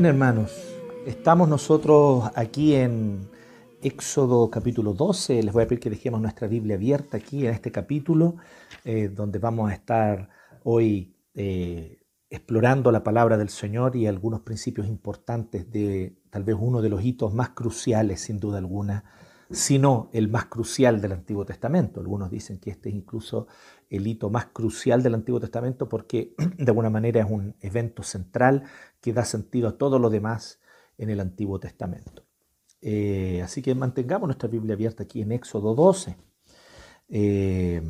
Bien, hermanos, estamos nosotros aquí en Éxodo capítulo 12. Les voy a pedir que dejemos nuestra Biblia abierta aquí en este capítulo, eh, donde vamos a estar hoy eh, explorando la palabra del Señor y algunos principios importantes de tal vez uno de los hitos más cruciales, sin duda alguna, sino el más crucial del Antiguo Testamento. Algunos dicen que este es incluso el hito más crucial del Antiguo Testamento porque de alguna manera es un evento central que da sentido a todo lo demás en el Antiguo Testamento. Eh, así que mantengamos nuestra Biblia abierta aquí en Éxodo 12. Eh,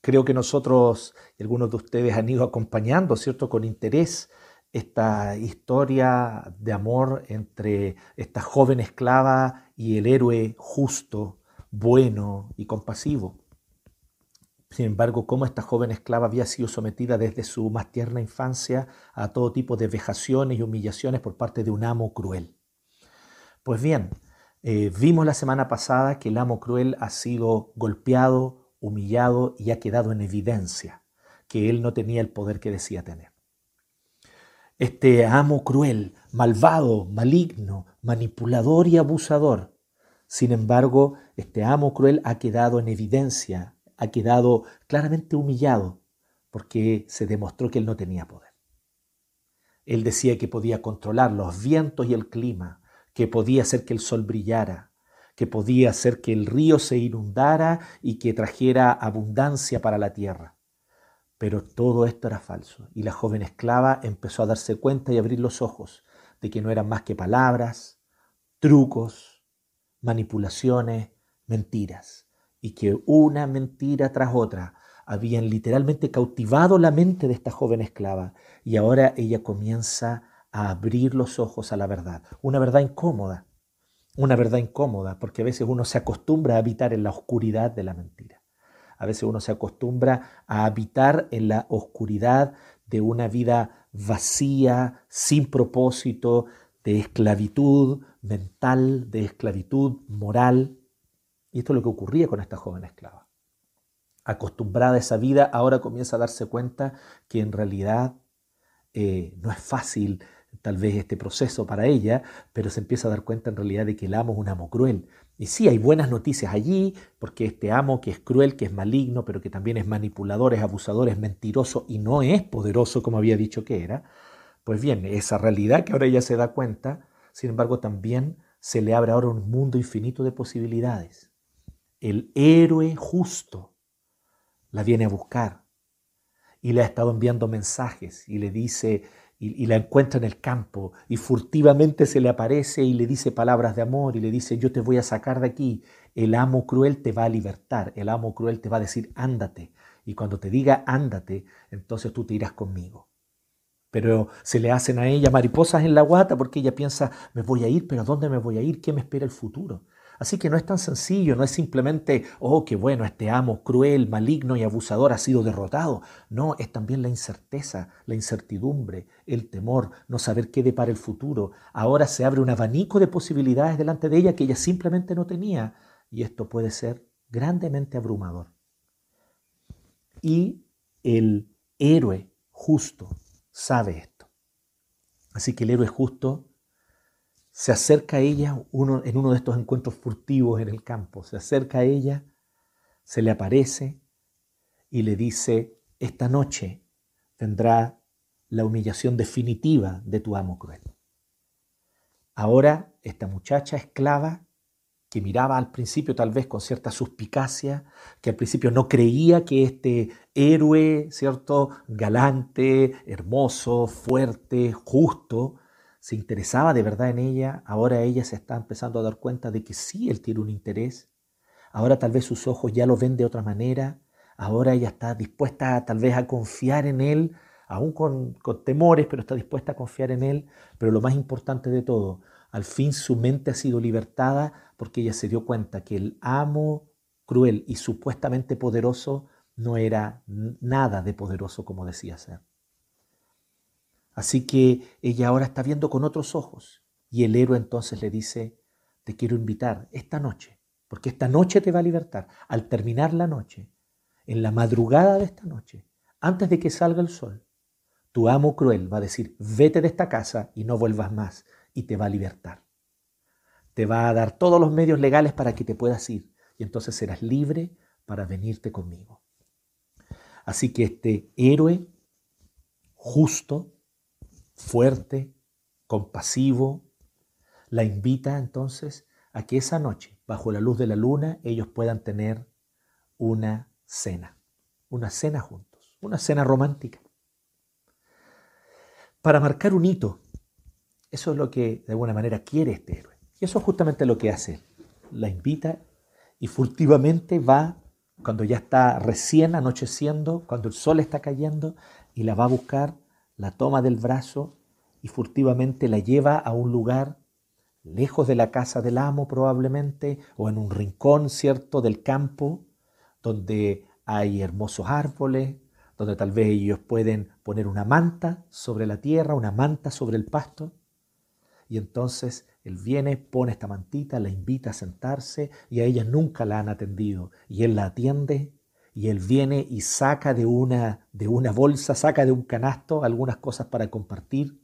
creo que nosotros algunos de ustedes han ido acompañando, ¿cierto?, con interés esta historia de amor entre esta joven esclava y el héroe justo, bueno y compasivo. Sin embargo, cómo esta joven esclava había sido sometida desde su más tierna infancia a todo tipo de vejaciones y humillaciones por parte de un amo cruel. Pues bien, eh, vimos la semana pasada que el amo cruel ha sido golpeado, humillado y ha quedado en evidencia que él no tenía el poder que decía tener. Este amo cruel, malvado, maligno, manipulador y abusador. Sin embargo, este amo cruel ha quedado en evidencia, ha quedado claramente humillado, porque se demostró que él no tenía poder. Él decía que podía controlar los vientos y el clima, que podía hacer que el sol brillara, que podía hacer que el río se inundara y que trajera abundancia para la tierra. Pero todo esto era falso y la joven esclava empezó a darse cuenta y abrir los ojos de que no eran más que palabras, trucos, manipulaciones, mentiras, y que una mentira tras otra habían literalmente cautivado la mente de esta joven esclava y ahora ella comienza a abrir los ojos a la verdad, una verdad incómoda, una verdad incómoda, porque a veces uno se acostumbra a habitar en la oscuridad de la mentira. A veces uno se acostumbra a habitar en la oscuridad de una vida vacía, sin propósito, de esclavitud mental, de esclavitud moral. Y esto es lo que ocurría con esta joven esclava. Acostumbrada a esa vida, ahora comienza a darse cuenta que en realidad eh, no es fácil tal vez este proceso para ella, pero se empieza a dar cuenta en realidad de que el amo es un amo cruel, y sí, hay buenas noticias allí, porque este amo que es cruel, que es maligno, pero que también es manipulador, es abusador, es mentiroso y no es poderoso como había dicho que era, pues bien, esa realidad que ahora ella se da cuenta, sin embargo también se le abre ahora un mundo infinito de posibilidades. El héroe justo la viene a buscar y le ha estado enviando mensajes y le dice, y, la encuentra en el campo y furtivamente se le aparece y le dice palabras de amor y le dice, yo te voy a sacar de aquí, el amo cruel te va a libertar, el amo cruel te va a decir, ándate. Y cuando te diga, ándate, entonces tú te irás conmigo. Pero se le hacen a ella mariposas en la guata porque ella piensa, me voy a ir, pero ¿a dónde me voy a ir? ¿Qué me espera el futuro? Así que no es tan sencillo, no es simplemente, oh, qué bueno, este amo cruel, maligno y abusador ha sido derrotado. No, es también la incerteza, la incertidumbre, el temor, no saber qué depara el futuro. Ahora se abre un abanico de posibilidades delante de ella que ella simplemente no tenía. Y esto puede ser grandemente abrumador. Y el héroe justo sabe esto. Así que el héroe justo se acerca a ella en uno de estos encuentros furtivos en el campo, se acerca a ella, se le aparece y le dice, esta noche tendrá la humillación definitiva de tu amo cruel. Ahora esta muchacha esclava, que miraba al principio tal vez con cierta suspicacia, que al principio no creía que este héroe, ¿cierto?, galante, hermoso, fuerte, justo, se interesaba de verdad en ella, ahora ella se está empezando a dar cuenta de que sí, él tiene un interés, ahora tal vez sus ojos ya lo ven de otra manera, ahora ella está dispuesta tal vez a confiar en él, aún con, con temores, pero está dispuesta a confiar en él, pero lo más importante de todo, al fin su mente ha sido libertada porque ella se dio cuenta que el amo cruel y supuestamente poderoso no era nada de poderoso como decía ser. Así que ella ahora está viendo con otros ojos. Y el héroe entonces le dice, te quiero invitar esta noche, porque esta noche te va a libertar. Al terminar la noche, en la madrugada de esta noche, antes de que salga el sol, tu amo cruel va a decir, vete de esta casa y no vuelvas más, y te va a libertar. Te va a dar todos los medios legales para que te puedas ir, y entonces serás libre para venirte conmigo. Así que este héroe justo, fuerte, compasivo, la invita entonces a que esa noche, bajo la luz de la luna, ellos puedan tener una cena, una cena juntos, una cena romántica. Para marcar un hito, eso es lo que de alguna manera quiere este héroe. Y eso es justamente lo que hace. La invita y furtivamente va cuando ya está recién anocheciendo, cuando el sol está cayendo, y la va a buscar, la toma del brazo y furtivamente la lleva a un lugar lejos de la casa del amo probablemente, o en un rincón, ¿cierto?, del campo, donde hay hermosos árboles, donde tal vez ellos pueden poner una manta sobre la tierra, una manta sobre el pasto, y entonces él viene, pone esta mantita, la invita a sentarse y a ella nunca la han atendido. Y él la atiende y él viene y saca de una, de una bolsa, saca de un canasto algunas cosas para compartir.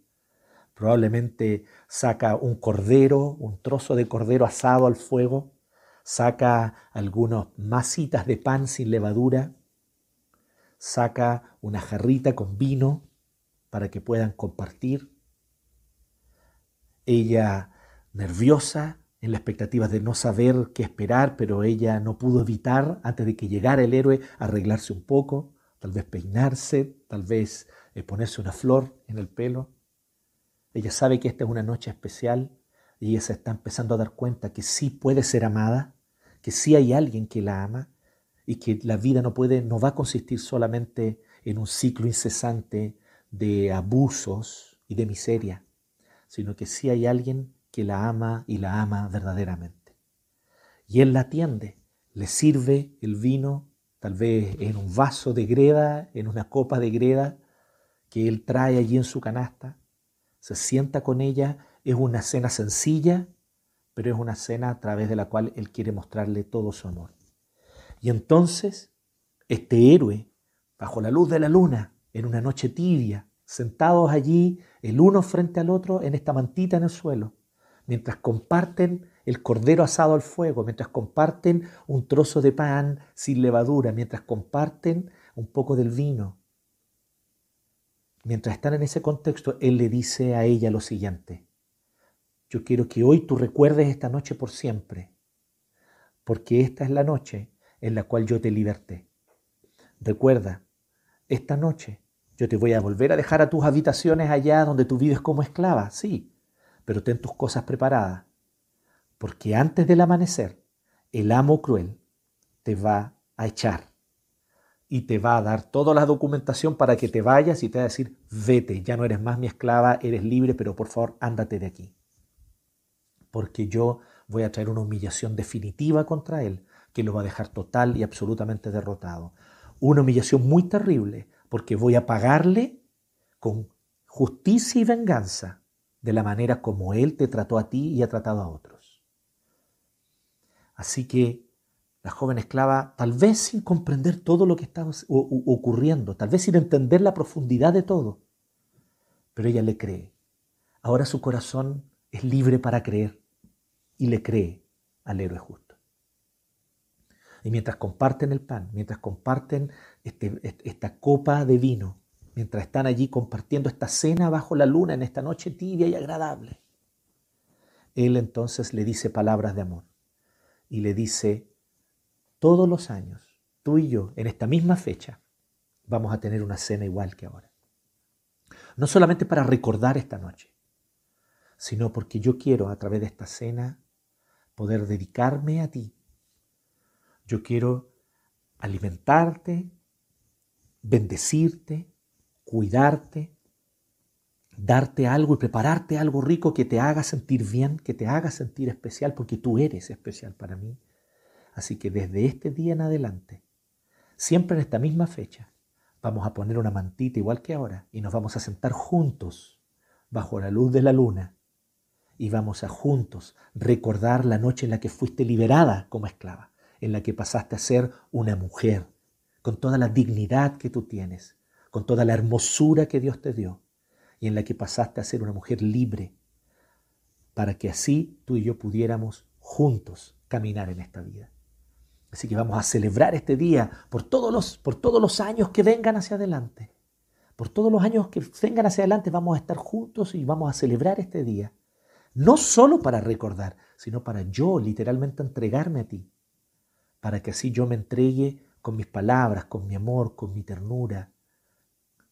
Probablemente saca un cordero, un trozo de cordero asado al fuego, saca algunas masitas de pan sin levadura, saca una jarrita con vino para que puedan compartir. Ella nerviosa, en la expectativa de no saber qué esperar, pero ella no pudo evitar, antes de que llegara el héroe, arreglarse un poco, tal vez peinarse, tal vez eh, ponerse una flor en el pelo. Ella sabe que esta es una noche especial y ella se está empezando a dar cuenta que sí puede ser amada, que sí hay alguien que la ama y que la vida no puede, no va a consistir solamente en un ciclo incesante de abusos y de miseria sino que sí hay alguien que la ama y la ama verdaderamente. Y él la atiende, le sirve el vino, tal vez en un vaso de greda, en una copa de greda que él trae allí en su canasta, se sienta con ella, es una cena sencilla, pero es una cena a través de la cual él quiere mostrarle todo su amor. Y entonces, este héroe, bajo la luz de la luna, en una noche tibia, sentados allí, el uno frente al otro, en esta mantita en el suelo, mientras comparten el cordero asado al fuego, mientras comparten un trozo de pan sin levadura, mientras comparten un poco del vino. Mientras están en ese contexto, él le dice a ella lo siguiente, yo quiero que hoy tú recuerdes esta noche por siempre, porque esta es la noche en la cual yo te liberté. Recuerda, esta noche yo te voy a volver a dejar a tus habitaciones allá donde tú vives como esclava, sí, pero ten tus cosas preparadas, porque antes del amanecer el amo cruel te va a echar y te va a dar toda la documentación para que te vayas y te va a decir, vete, ya no eres más mi esclava, eres libre, pero por favor ándate de aquí. Porque yo voy a traer una humillación definitiva contra él, que lo va a dejar total y absolutamente derrotado. Una humillación muy terrible, porque voy a pagarle con justicia y venganza de la manera como Él te trató a ti y ha tratado a otros. Así que la joven esclava, tal vez sin comprender todo lo que estaba ocurriendo, tal vez sin entender la profundidad de todo, pero ella le cree. Ahora su corazón es libre para creer y le cree al héroe justo. Y mientras comparten el pan, mientras comparten este, esta copa de vino, mientras están allí compartiendo esta cena bajo la luna en esta noche tibia y agradable, él entonces le dice palabras de amor y le dice, todos los años, tú y yo, en esta misma fecha, vamos a tener una cena igual que ahora. No solamente para recordar esta noche, sino porque yo quiero a través de esta cena poder dedicarme a ti yo quiero alimentarte, bendecirte, cuidarte, darte algo y prepararte algo rico que te haga sentir bien, que te haga sentir especial, porque tú eres especial para mí. Así que desde este día en adelante, siempre en esta misma fecha, vamos a poner una mantita igual que ahora y nos vamos a sentar juntos bajo la luz de la luna y vamos a juntos recordar la noche en la que fuiste liberada como esclava en la que pasaste a ser una mujer, con toda la dignidad que tú tienes, con toda la hermosura que Dios te dio y en la que pasaste a ser una mujer libre, para que así tú y yo pudiéramos juntos caminar en esta vida. Así que vamos a celebrar este día por todos los, por todos los años que vengan hacia adelante. Por todos los años que vengan hacia adelante vamos a estar juntos y vamos a celebrar este día. No solo para recordar, sino para yo literalmente entregarme a ti. Para que así yo me entregue con mis palabras, con mi amor, con mi ternura,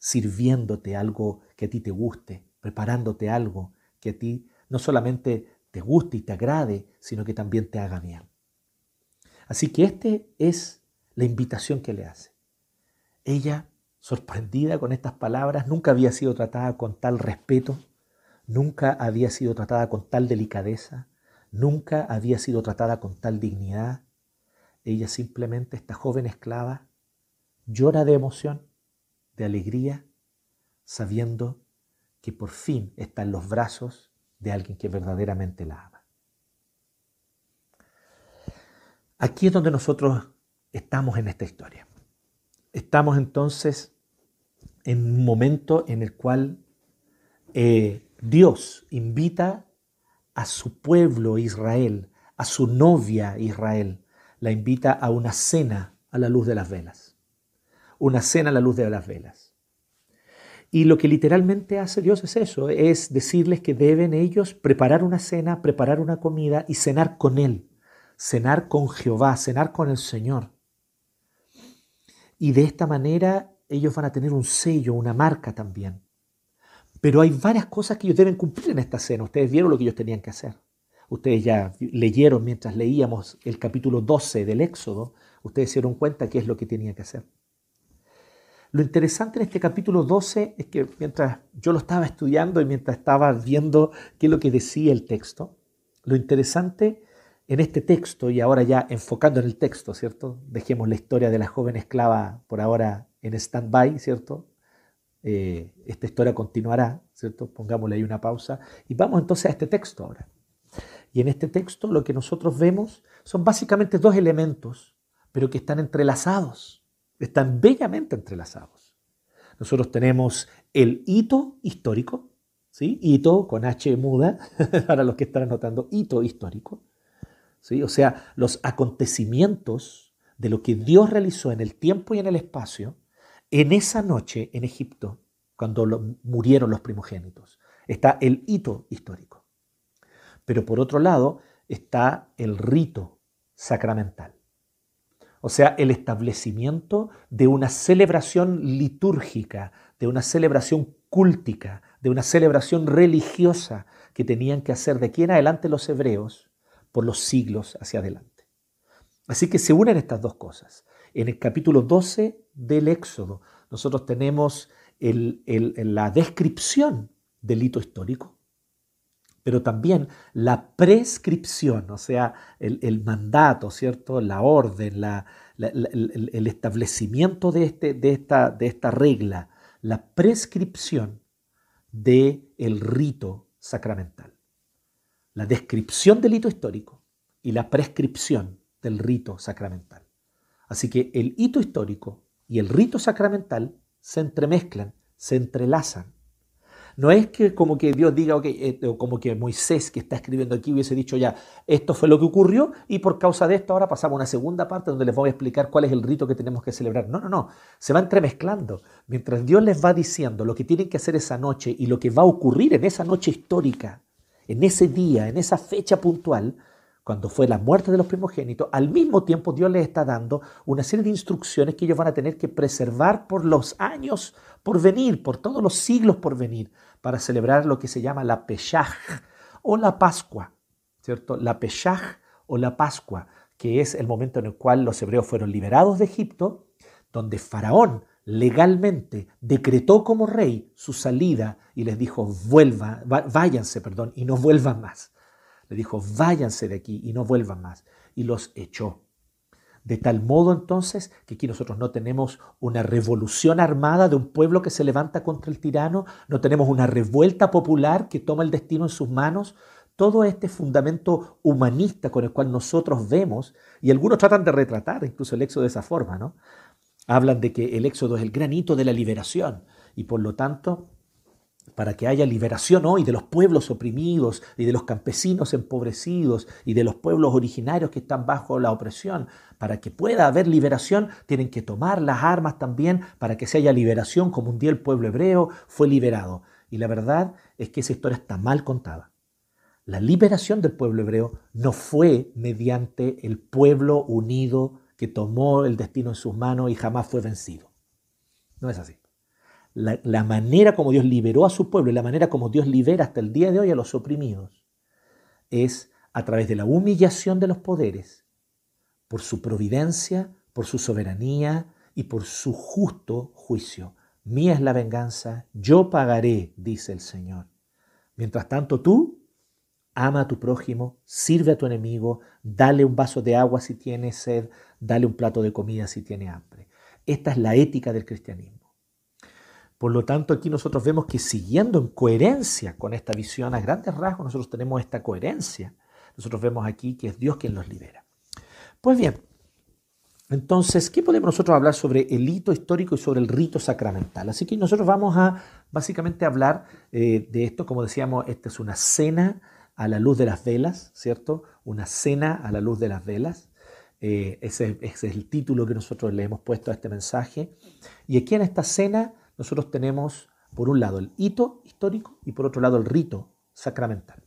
sirviéndote algo que a ti te guste, preparándote algo que a ti no solamente te guste y te agrade, sino que también te haga bien. Así que esta es la invitación que le hace. Ella, sorprendida con estas palabras, nunca había sido tratada con tal respeto, nunca había sido tratada con tal delicadeza, nunca había sido tratada con tal dignidad. Ella simplemente, esta joven esclava, llora de emoción, de alegría, sabiendo que por fin está en los brazos de alguien que verdaderamente la ama. Aquí es donde nosotros estamos en esta historia. Estamos entonces en un momento en el cual eh, Dios invita a su pueblo Israel, a su novia Israel, la invita a una cena a la luz de las velas. Una cena a la luz de las velas. Y lo que literalmente hace Dios es eso, es decirles que deben ellos preparar una cena, preparar una comida y cenar con Él cenar con Jehová, cenar con el Señor. Y de esta manera ellos van a tener un sello, una marca también. Pero hay varias cosas que ellos deben cumplir en esta cena. Ustedes vieron lo que ellos tenían que hacer. Ustedes ya leyeron mientras leíamos el capítulo 12 del Éxodo, ustedes se dieron cuenta qué es lo que tenían que hacer. Lo interesante en este capítulo 12 es que mientras yo lo estaba estudiando y mientras estaba viendo qué es lo que decía el texto, lo interesante en este texto, y ahora ya enfocando en el texto, ¿cierto? Dejemos la historia de la joven esclava por ahora en stand-by, ¿cierto? Eh, esta historia continuará, ¿cierto? Pongámosle ahí una pausa. Y vamos entonces a este texto ahora. Y en este texto lo que nosotros vemos son básicamente dos elementos, pero que están entrelazados, están bellamente entrelazados. Nosotros tenemos el hito histórico, ¿sí? Hito con H muda, para los que están anotando, hito histórico. O sea, los acontecimientos de lo que Dios realizó en el tiempo y en el espacio en esa noche en Egipto, cuando murieron los primogénitos. Está el hito histórico. Pero por otro lado está el rito sacramental. O sea, el establecimiento de una celebración litúrgica, de una celebración cúltica, de una celebración religiosa que tenían que hacer de aquí en adelante los hebreos por los siglos hacia adelante. Así que se unen estas dos cosas. En el capítulo 12 del Éxodo, nosotros tenemos la descripción del hito histórico, pero también la prescripción, o sea, el, mandato, ¿cierto? La orden, el, establecimiento de, este, de, esta, de esta regla, la prescripción del el rito sacramental la descripción del hito histórico y la prescripción del rito sacramental. Así que el hito histórico y el rito sacramental se entremezclan, se entrelazan. No es que como que Dios diga, ok, eh, como que Moisés que está escribiendo aquí hubiese dicho ya, esto fue lo que ocurrió y por causa de esto ahora pasamos a una segunda parte donde les voy a explicar cuál es el rito que tenemos que celebrar. No, no, no, se va entremezclando. Mientras Dios les va diciendo lo que tienen que hacer esa noche y lo que va a ocurrir en esa noche histórica, en ese día, en esa fecha puntual, cuando fue la muerte de los primogénitos, al mismo tiempo Dios les está dando una serie de instrucciones que ellos van a tener que preservar por los años por venir, por todos los siglos por venir, para celebrar lo que se llama la Peshach o la Pascua, ¿cierto? La Peshach o la Pascua, que es el momento en el cual los hebreos fueron liberados de Egipto, donde Faraón legalmente decretó como rey su salida y les dijo, vuelva, váyanse, perdón, y no vuelvan más. Le dijo, váyanse de aquí y no vuelvan más. Y los echó. De tal modo entonces que aquí nosotros no tenemos una revolución armada de un pueblo que se levanta contra el tirano, no tenemos una revuelta popular que toma el destino en sus manos. Todo este fundamento humanista con el cual nosotros vemos, y algunos tratan de retratar incluso el éxodo de esa forma, ¿no? hablan de que el éxodo es el granito de la liberación y por lo tanto para que haya liberación hoy de los pueblos oprimidos y de los campesinos empobrecidos y de los pueblos originarios que están bajo la opresión. Para que pueda haber liberación, tienen que tomar las armas también para que se haya liberación, como un día el pueblo hebreo fue liberado. Y la verdad es que esa historia está mal contada. La liberación del pueblo hebreo no fue mediante el pueblo unido que tomó el destino en sus manos y jamás fue vencido. No es así la, manera como Dios liberó a su pueblo y la manera como Dios libera hasta el día de hoy a los oprimidos es a través de la humillación de los poderes, por su providencia, por su soberanía y por su justo juicio. Mía es la venganza, yo pagaré, dice el Señor. Mientras tanto tú, ama a tu prójimo, sirve a tu enemigo, dale un vaso de agua si tiene sed, dale un plato de comida si tiene hambre. Esta es la ética del cristianismo. Por lo tanto, aquí nosotros vemos que siguiendo en coherencia con esta visión a grandes rasgos, nosotros tenemos esta coherencia. Nosotros vemos aquí que es Dios quien los libera. Pues bien, entonces, ¿qué podemos nosotros hablar sobre el hito histórico y sobre el rito sacramental? Así que nosotros vamos a básicamente hablar eh, de esto, como decíamos, esta es una cena a la luz de las velas, ¿cierto? Una cena a la luz de las velas. Eh, ese, ese, es el título que nosotros le hemos puesto a este mensaje. Y aquí en esta cena nosotros tenemos por un lado el hito histórico y por otro lado el rito sacramental.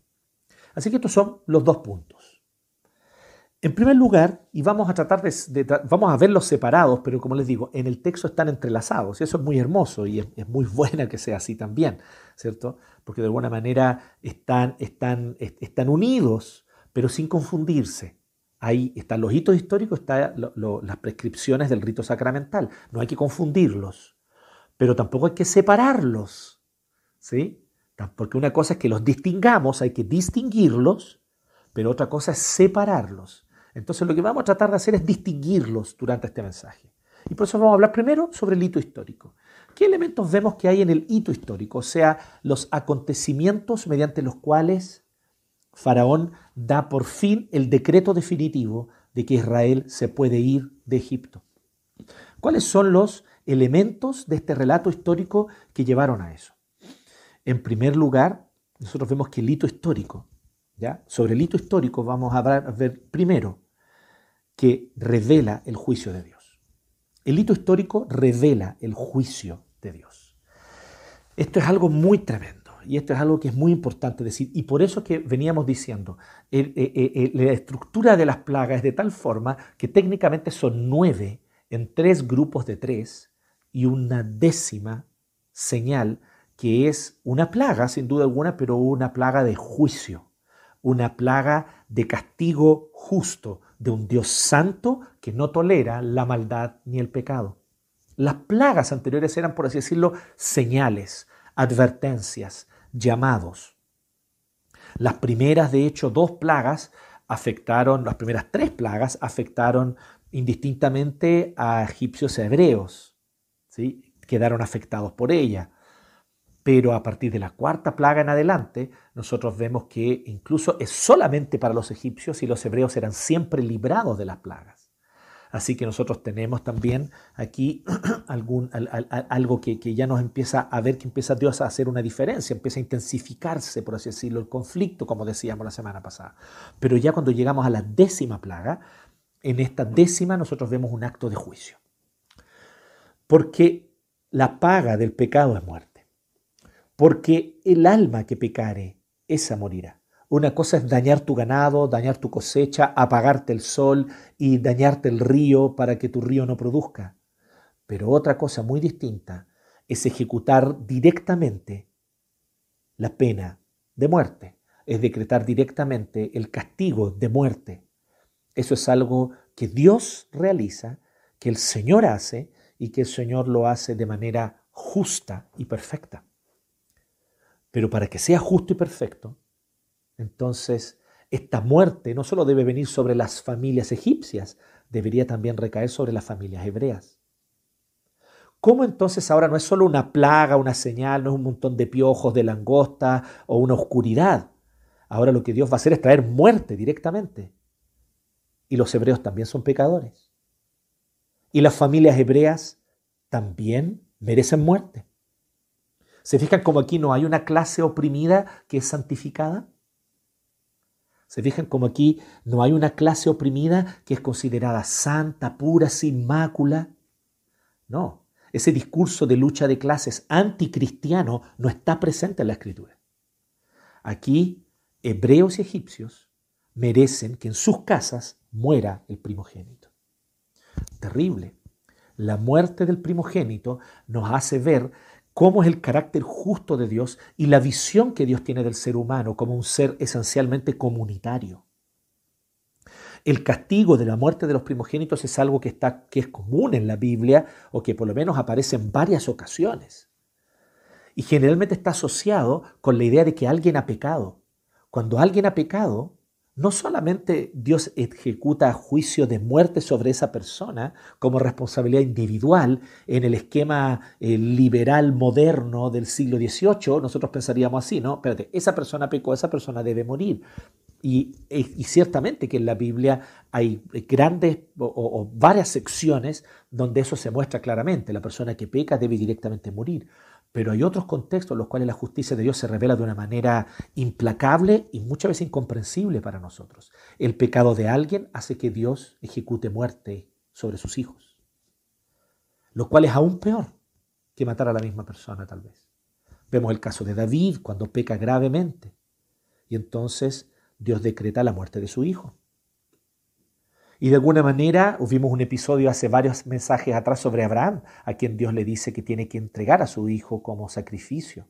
Así que estos son los dos puntos. En primer lugar, y vamos a tratar de, vamos a verlos separados, pero como les digo, en el texto están entrelazados, y eso es muy hermoso y es, muy buena que sea así también, ¿cierto? Porque de alguna manera están, están, están unidos, pero sin confundirse. Ahí están los hitos históricos, están las prescripciones del rito sacramental. No hay que confundirlos pero tampoco hay que separarlos, ¿sí? Porque una cosa es que los distingamos, hay que distinguirlos, pero otra cosa es separarlos. Entonces lo que vamos a tratar de hacer es distinguirlos durante este mensaje. Y por eso vamos a hablar primero sobre el hito histórico. ¿Qué elementos vemos que hay en el hito histórico? O sea, los acontecimientos mediante los cuales Faraón da por fin el decreto definitivo de que Israel se puede ir de Egipto. ¿Cuáles son los elementos de este relato histórico que llevaron a eso. En primer lugar, nosotros vemos que el hito histórico, ¿ya? sobre el hito histórico vamos a ver primero que revela el juicio de Dios. El hito histórico revela el juicio de Dios. Esto es algo muy tremendo y esto es algo que es muy importante decir y por eso que veníamos diciendo, la estructura de las plagas es de tal forma que técnicamente son nueve en tres grupos de tres y una décima señal que es una plaga, sin duda alguna, pero una plaga de juicio, una plaga de castigo justo de un Dios santo que no tolera la maldad ni el pecado. Las plagas anteriores eran, por así decirlo, señales, advertencias, llamados. Las primeras, de hecho, dos plagas afectaron, las primeras tres plagas afectaron indistintamente a egipcios y hebreos quedaron afectados por ella. Pero a partir de la cuarta plaga en adelante, nosotros vemos que incluso es solamente para los egipcios y los hebreos eran siempre librados de las plagas. Así que nosotros tenemos también aquí algo que, ya nos empieza a ver que empieza Dios a hacer una diferencia, empieza a intensificarse, por así decirlo, el conflicto, como decíamos la semana pasada. Pero ya cuando llegamos a la décima plaga, en esta décima nosotros vemos un acto de juicio. Porque la paga del pecado es muerte. Porque el alma que pecare, esa morirá. Una cosa es dañar tu ganado, dañar tu cosecha, apagarte el sol y dañarte el río para que tu río no produzca. Pero otra cosa muy distinta es ejecutar directamente la pena de muerte, es decretar directamente el castigo de muerte. Eso es algo que Dios realiza, que el Señor hace y que el Señor lo hace de manera justa y perfecta. Pero para que sea justo y perfecto, entonces esta muerte no solo debe venir sobre las familias egipcias, debería también recaer sobre las familias hebreas. ¿Cómo entonces ahora no es solo una plaga, una señal, no es un montón de piojos, de langosta o una oscuridad? Ahora lo que Dios va a hacer es traer muerte directamente. Y los hebreos también son pecadores. Y las familias hebreas también merecen muerte. ¿Se fijan como aquí no hay una clase oprimida que es santificada? ¿Se fijan como aquí no hay una clase oprimida que es considerada santa, pura, sin mácula? No, ese discurso de lucha de clases anticristiano no está presente en la escritura. Aquí, hebreos y egipcios merecen que en sus casas muera el primogénito. Terrible. La muerte del primogénito nos hace ver cómo es el carácter justo de Dios y la visión que Dios tiene del ser humano como un ser esencialmente comunitario. El castigo de la muerte de los primogénitos es algo que, está, que es común en la Biblia o que por lo menos aparece en varias ocasiones. Y generalmente está asociado con la idea de que alguien ha pecado. Cuando alguien ha pecado, no solamente Dios ejecuta juicio de muerte sobre esa persona como responsabilidad individual en el esquema eh, liberal moderno del siglo XVIII, nosotros pensaríamos así, ¿no? Espérate, esa persona pecó, esa persona debe morir. Y, y ciertamente que en la Biblia hay grandes o varias secciones donde eso se muestra claramente. La persona que peca debe directamente morir. Pero hay otros contextos en los cuales la justicia de Dios se revela de una manera implacable y muchas veces incomprensible para nosotros. El pecado de alguien hace que Dios ejecute muerte sobre sus hijos, lo cual es aún peor que matar a la misma persona tal vez. Vemos el caso de David cuando peca gravemente y entonces Dios decreta la muerte de su hijo. Y de alguna manera, vimos un episodio hace varios mensajes atrás sobre Abraham, a quien Dios le dice que tiene que entregar a su hijo como sacrificio.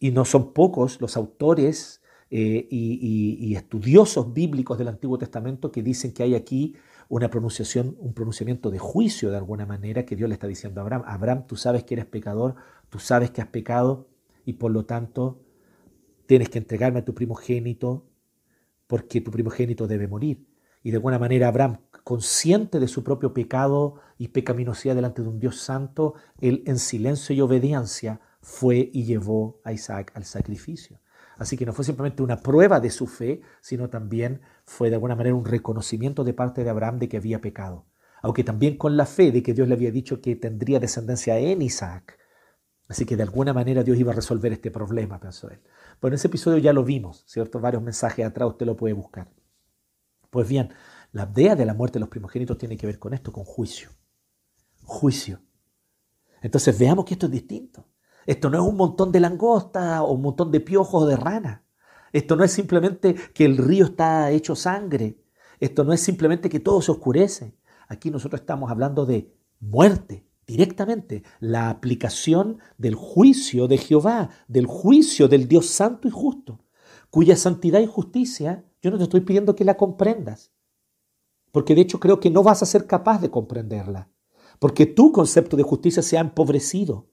Y no son pocos los autores eh, y, estudiosos bíblicos del Antiguo Testamento que dicen que hay aquí una pronunciación, un pronunciamiento de juicio de alguna manera que Dios le está diciendo a Abraham. Abraham, tú sabes que eres pecador, tú sabes que has pecado y por lo tanto tienes que entregarme a tu primogénito porque tu primogénito debe morir. Y de alguna manera Abraham, consciente de su propio pecado y pecaminosidad delante de un Dios santo, él en silencio y obediencia fue y llevó a Isaac al sacrificio. Así que no fue simplemente una prueba de su fe, sino también fue de alguna manera un reconocimiento de parte de Abraham de que había pecado. Aunque también con la fe de que Dios le había dicho que tendría descendencia en Isaac. Así que de alguna manera Dios iba a resolver este problema, pensó él. Bueno, en ese episodio ya lo vimos, ¿cierto? Varios mensajes atrás usted lo puede buscar. Pues bien, la idea de la muerte de los primogénitos tiene que ver con esto, con juicio. Juicio. Entonces veamos que esto es distinto. Esto no es un montón de langosta o un montón de piojos o de rana. Esto no es simplemente que el río está hecho sangre. Esto no es simplemente que todo se oscurece. Aquí nosotros estamos hablando de muerte directamente. La aplicación del juicio de Jehová, del juicio del Dios santo y justo, cuya santidad y justicia yo no te estoy pidiendo que la comprendas, porque de hecho creo que no vas a ser capaz de comprenderla, porque tu concepto de justicia se ha empobrecido.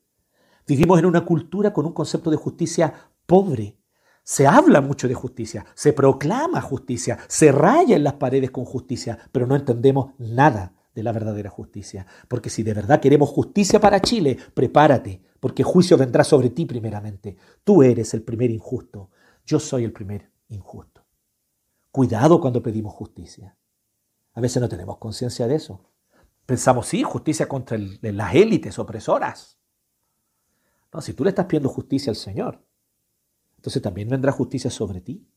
Vivimos en una cultura con un concepto de justicia pobre. Se habla mucho de justicia, se proclama justicia, se raya en las paredes con justicia, pero no entendemos nada de la verdadera justicia. Porque si de verdad queremos justicia para Chile, prepárate, porque juicio vendrá sobre ti primeramente. Tú eres el primer injusto, yo soy el primer injusto. Cuidado cuando pedimos justicia. A veces no tenemos conciencia de eso. Pensamos, sí, justicia contra las élites opresoras. No, si tú le estás pidiendo justicia al Señor, entonces también vendrá justicia sobre ti,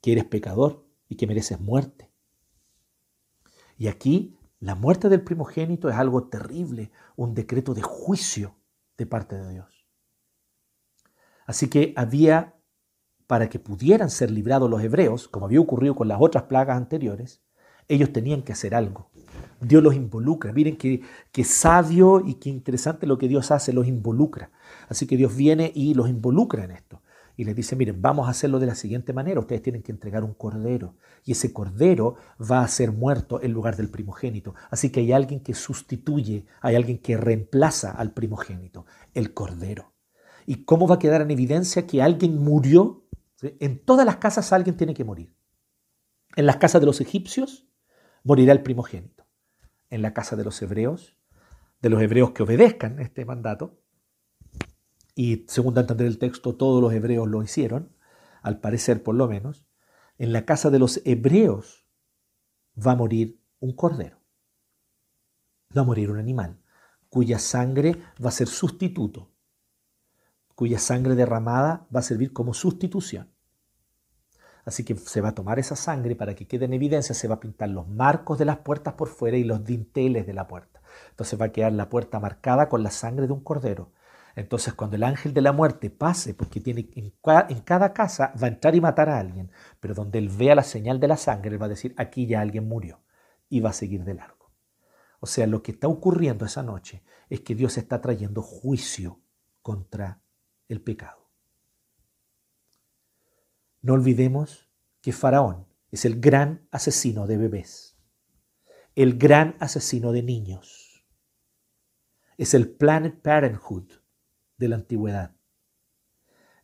que eres pecador y que mereces muerte. Y aquí la muerte del primogénito es algo terrible, un decreto de juicio de parte de Dios. Así que había para que pudieran ser librados los hebreos, como había ocurrido con las otras plagas anteriores, ellos tenían que hacer algo. Dios los involucra. Miren qué, sabio y qué interesante lo que Dios hace, los involucra. Así que Dios viene y los involucra en esto. Y les dice, miren, vamos a hacerlo de la siguiente manera. Ustedes tienen que entregar un cordero. Y ese cordero va a ser muerto en lugar del primogénito. Así que hay alguien que sustituye, hay alguien que reemplaza al primogénito, el cordero. ¿Y cómo va a quedar en evidencia que alguien murió en todas las casas alguien tiene que morir. En las casas de los egipcios morirá el primogénito. En la casa de los hebreos, de los hebreos que obedezcan este mandato, y según entender el texto, todos los hebreos lo hicieron, al parecer por lo menos, en la casa de los hebreos va a morir un cordero. va a morir un animal, cuya sangre va a ser sustituto, cuya sangre derramada va a servir como sustitución. Así que se va a tomar esa sangre para que quede en evidencia, se va a pintar los marcos de las puertas por fuera y los dinteles de la puerta. Entonces va a quedar la puerta marcada con la sangre de un cordero. Entonces cuando el ángel de la muerte pase, porque tiene en, cada casa va a entrar y matar a alguien, pero donde él vea la señal de la sangre, él va a decir, aquí ya alguien murió y va a seguir de largo. O sea, lo que está ocurriendo esa noche es que Dios está trayendo juicio contra el pecado. No olvidemos que Faraón es el gran asesino de bebés, el gran asesino de niños. Es el Planet Parenthood de la antigüedad.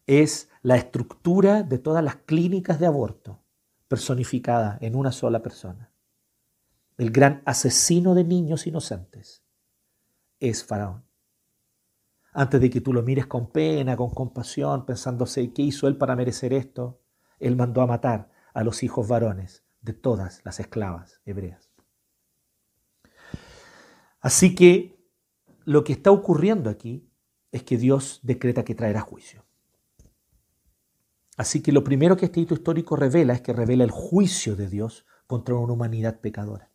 Es la estructura de todas las clínicas de aborto personificada en una sola persona. El gran asesino de niños inocentes es Faraón. Antes de que tú lo mires con pena, con compasión, pensándose qué hizo él para merecer esto, él mandó a matar a los hijos varones de todas las esclavas hebreas. Así que lo que está ocurriendo aquí es que Dios decreta que traerá juicio. Así que lo primero que este hito histórico revela es que revela el juicio de Dios contra una humanidad pecadora.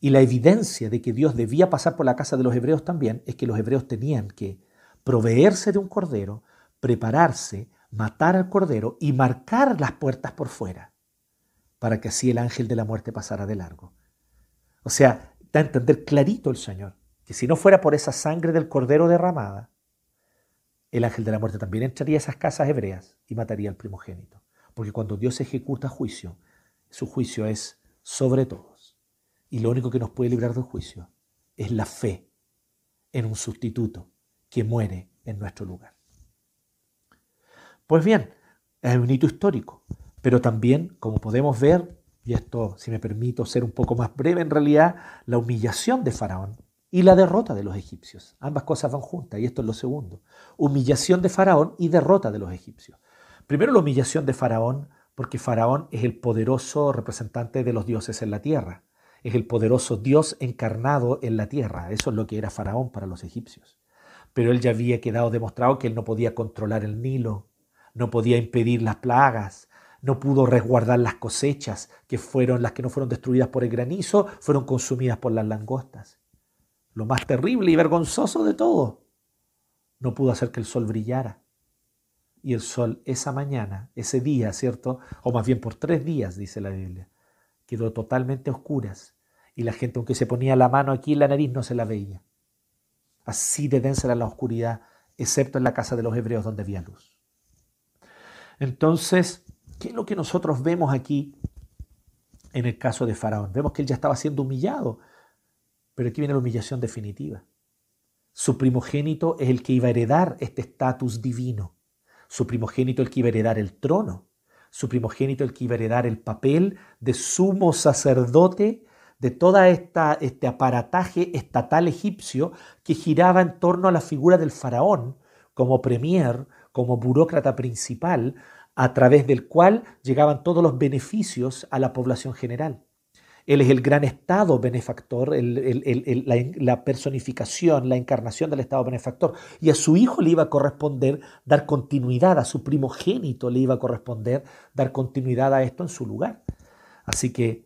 Y la evidencia de que Dios debía pasar por la casa de los hebreos también es que los hebreos tenían que proveerse de un cordero, prepararse, matar al cordero y marcar las puertas por fuera, para que así el ángel de la muerte pasara de largo. O sea, da a entender clarito el Señor que si no fuera por esa sangre del cordero derramada, el ángel de la muerte también entraría a esas casas hebreas y mataría al primogénito. Porque cuando Dios ejecuta juicio, su juicio es sobre todos. Y lo único que nos puede librar del juicio es la fe en un sustituto que muere en nuestro lugar. Pues bien, es un hito histórico, pero también, como podemos ver, y esto, si me permito ser un poco más breve en realidad, la humillación de Faraón y la derrota de los egipcios. Ambas cosas van juntas y esto es lo segundo. Humillación de Faraón y derrota de los egipcios. Primero la humillación de Faraón porque Faraón es el poderoso representante de los dioses en la tierra. Es el poderoso Dios encarnado en la tierra. Eso es lo que era Faraón para los egipcios. Pero él ya había quedado demostrado que él no podía controlar el Nilo, no podía impedir las plagas, no pudo resguardar las cosechas, que fueron las que no fueron destruidas por el granizo, fueron consumidas por las langostas lo más terrible y vergonzoso de todo, no pudo hacer que el sol brillara. Y el sol esa mañana, ese día, ¿cierto? O más bien por tres días, dice la Biblia, quedó totalmente oscuras. Y la gente, aunque se ponía la mano aquí en la nariz, no se la veía. Así de densa era la oscuridad, excepto en la casa de los hebreos donde había luz. Entonces, ¿qué es lo que nosotros vemos aquí en el caso de Faraón? Vemos que él ya estaba siendo humillado pero aquí viene la humillación definitiva. Su primogénito es el que iba a heredar este estatus divino. Su primogénito el que iba a heredar el trono. Su primogénito el que iba a heredar el papel de sumo sacerdote de esta este aparataje estatal egipcio que giraba en torno a la figura del faraón como premier, como burócrata principal, a través del cual llegaban todos los beneficios a la población general. Él es el gran Estado benefactor, la, personificación, la encarnación del Estado benefactor. Y a su hijo le iba a corresponder dar continuidad, a su primogénito le iba a corresponder dar continuidad a esto en su lugar. Así que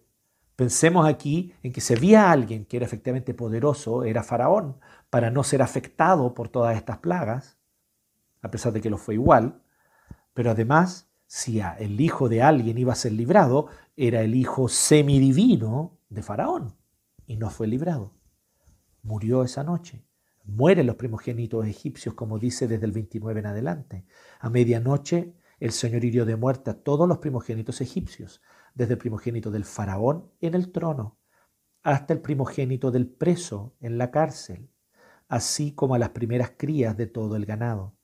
pensemos aquí en que se veía alguien que era efectivamente poderoso, era Faraón, para no ser afectado por todas estas plagas, a pesar de que lo fue igual, pero además si el hijo de alguien iba a ser librado, era el hijo semidivino de Faraón y no fue librado. Murió esa noche. Mueren los primogénitos egipcios, como dice desde el 29 en adelante. A medianoche el Señor hirió de muerte a todos los primogénitos egipcios, desde el primogénito del faraón en el trono hasta el primogénito del preso en la cárcel, así como a las primeras crías de todo el ganado.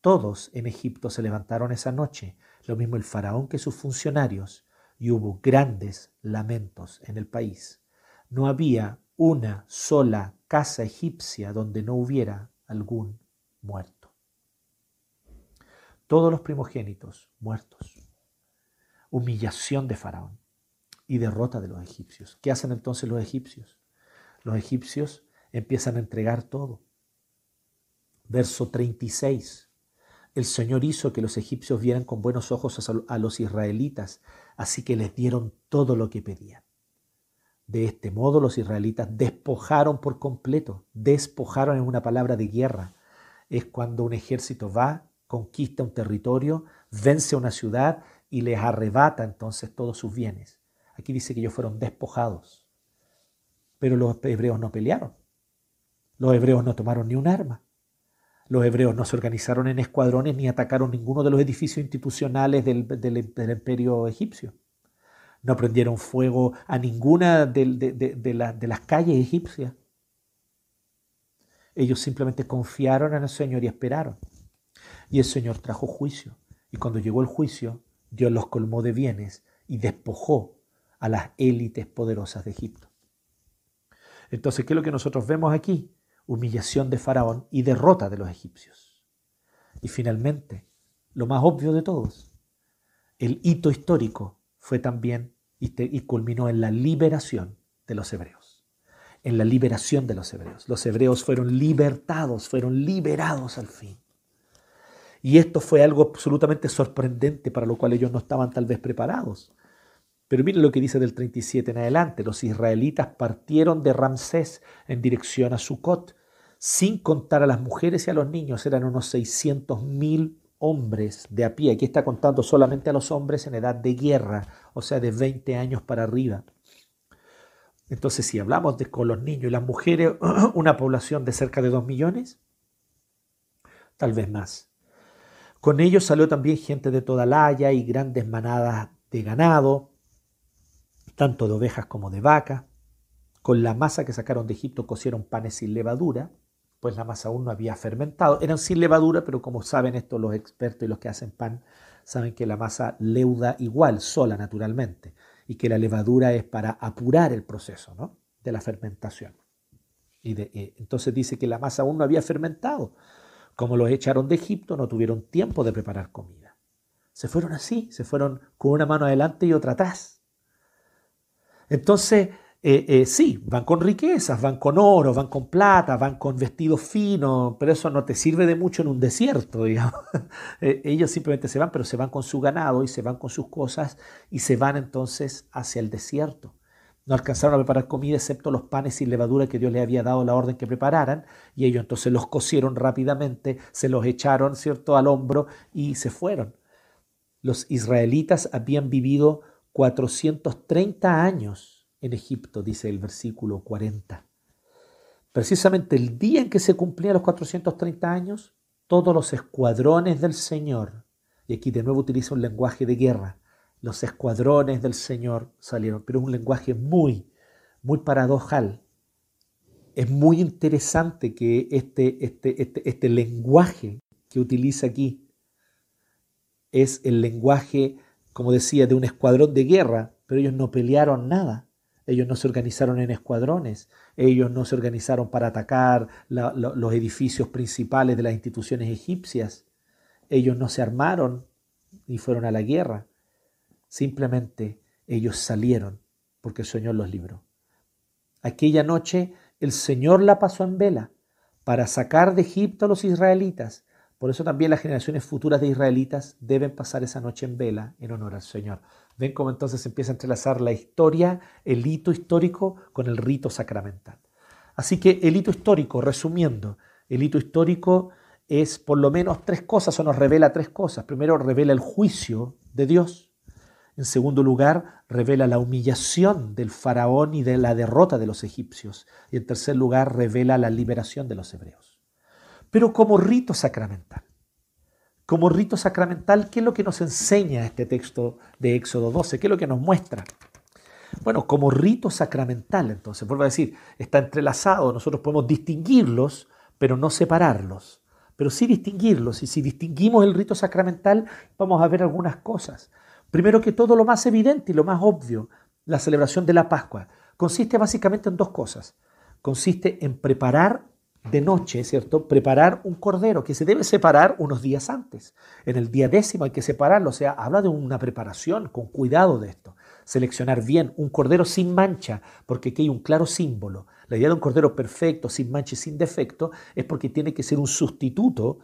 Todos en Egipto se levantaron esa noche lo mismo el faraón que sus funcionarios, y hubo grandes lamentos en el país. No había una sola casa egipcia donde no hubiera algún muerto. Todos los primogénitos muertos. Humillación de Faraón y derrota de los egipcios. ¿Qué hacen entonces los egipcios? los egipcios empiezan a entregar todo. Verso 36. El Señor hizo que los egipcios vieran con buenos ojos a los israelitas, así que les dieron todo lo que pedían. De este modo los israelitas despojaron por completo, despojaron en una palabra de guerra. Es cuando un ejército va, conquista un territorio, vence una ciudad y les arrebata entonces todos sus bienes. Aquí dice que ellos fueron despojados. Pero los hebreos no pelearon. Los hebreos no tomaron ni un arma. Los hebreos no se organizaron en escuadrones ni atacaron ninguno de los edificios institucionales del, imperio egipcio. No prendieron fuego a ninguna de, de las calles egipcias. Ellos simplemente confiaron en el Señor y esperaron. Y el Señor trajo juicio. Y cuando llegó el juicio, Dios los colmó de bienes y despojó a las élites poderosas de Egipto. Entonces, ¿qué es lo que nosotros vemos aquí? humillación de Faraón y derrota de los egipcios. Y finalmente, lo más obvio de todos, el hito histórico fue también y culminó en la liberación de los hebreos. En la liberación de los hebreos. Los hebreos fueron libertados, fueron liberados al fin. Y esto fue algo absolutamente sorprendente para lo cual ellos no estaban tal vez preparados. Pero miren lo que dice del 37 en adelante. Los israelitas partieron de Ramsés en dirección a Sucot, sin contar a las mujeres y a los niños. Eran unos 600 mil hombres de a pie. Aquí está contando solamente a los hombres en edad de guerra, o sea, de 20 años para arriba. Entonces, si hablamos de con los niños y las mujeres, una población de cerca de 2 millones, tal vez más. Con ellos salió también gente de toda la Haya y grandes manadas de ganado, tanto de ovejas como de vaca. Con la masa que sacaron de Egipto cocieron panes sin levadura, pues la masa aún no había fermentado. Eran sin levadura, pero como saben esto los expertos y los que hacen pan, saben que la masa leuda igual, sola naturalmente, y que la levadura es para apurar el proceso ¿no? de la fermentación. Y eh, entonces dice que la masa aún no había fermentado. Como los echaron de Egipto, no tuvieron tiempo de preparar comida. Se fueron así, se fueron con una mano adelante y otra atrás. Entonces, eh, eh, sí, van con riquezas, van con oro, van con plata, van con vestidos finos, pero eso no te sirve de mucho en un desierto, digamos. Eh, ellos simplemente se van, pero se van con su ganado y se van con sus cosas y se van entonces hacia el desierto. No alcanzaron a preparar comida excepto los panes sin levadura que Dios les había dado la orden que prepararan y ellos entonces los cocieron rápidamente, se los echaron, ¿cierto?, al hombro y se fueron. Los israelitas habían vivido 430 años en Egipto, dice el versículo 40. Precisamente el día en que se cumplían los 430 años, todos los escuadrones del Señor, y aquí de nuevo utiliza un lenguaje de guerra, los escuadrones del Señor salieron, pero es un lenguaje muy, muy paradojal. Es muy interesante que este, este, este, este lenguaje que utiliza aquí es el lenguaje como decía, de un escuadrón de guerra, pero ellos no pelearon nada. Ellos no se organizaron en escuadrones, ellos no se organizaron para atacar los edificios principales de las instituciones egipcias, ellos no se armaron ni fueron a la guerra, simplemente ellos salieron porque el Señor los libró. Aquella noche el Señor la pasó en vela para sacar de Egipto a los israelitas por eso también las generaciones futuras de israelitas deben pasar esa noche en vela en honor al Señor. Ven cómo entonces empieza a entrelazar la historia, el hito histórico con el rito sacramental. Así que el hito histórico, resumiendo, el hito histórico es por lo menos tres cosas o nos revela tres cosas. Primero, revela el juicio de Dios. En segundo lugar, revela la humillación del faraón y de la derrota de los egipcios. Y en tercer lugar, revela la liberación de los hebreos pero como rito sacramental. Como rito sacramental, ¿qué es lo que nos enseña este texto de Éxodo 12? ¿Qué es lo que nos muestra? Bueno, como rito sacramental, entonces, vuelvo a decir, está entrelazado, nosotros podemos distinguirlos, pero no separarlos. Pero sí distinguirlos, y si distinguimos el rito sacramental, vamos a ver algunas cosas. Primero que todo, lo más evidente y lo más obvio, la celebración de la Pascua, consiste básicamente en dos cosas. Consiste en preparar de noche, ¿cierto? Preparar un cordero que se debe separar unos días antes. En el día décimo hay que separarlo, o sea, habla de una preparación con cuidado de esto. seleccionar bien un cordero sin mancha, porque aquí hay un claro símbolo. La idea de un cordero perfecto, sin mancha y sin defecto, es porque tiene que ser un sustituto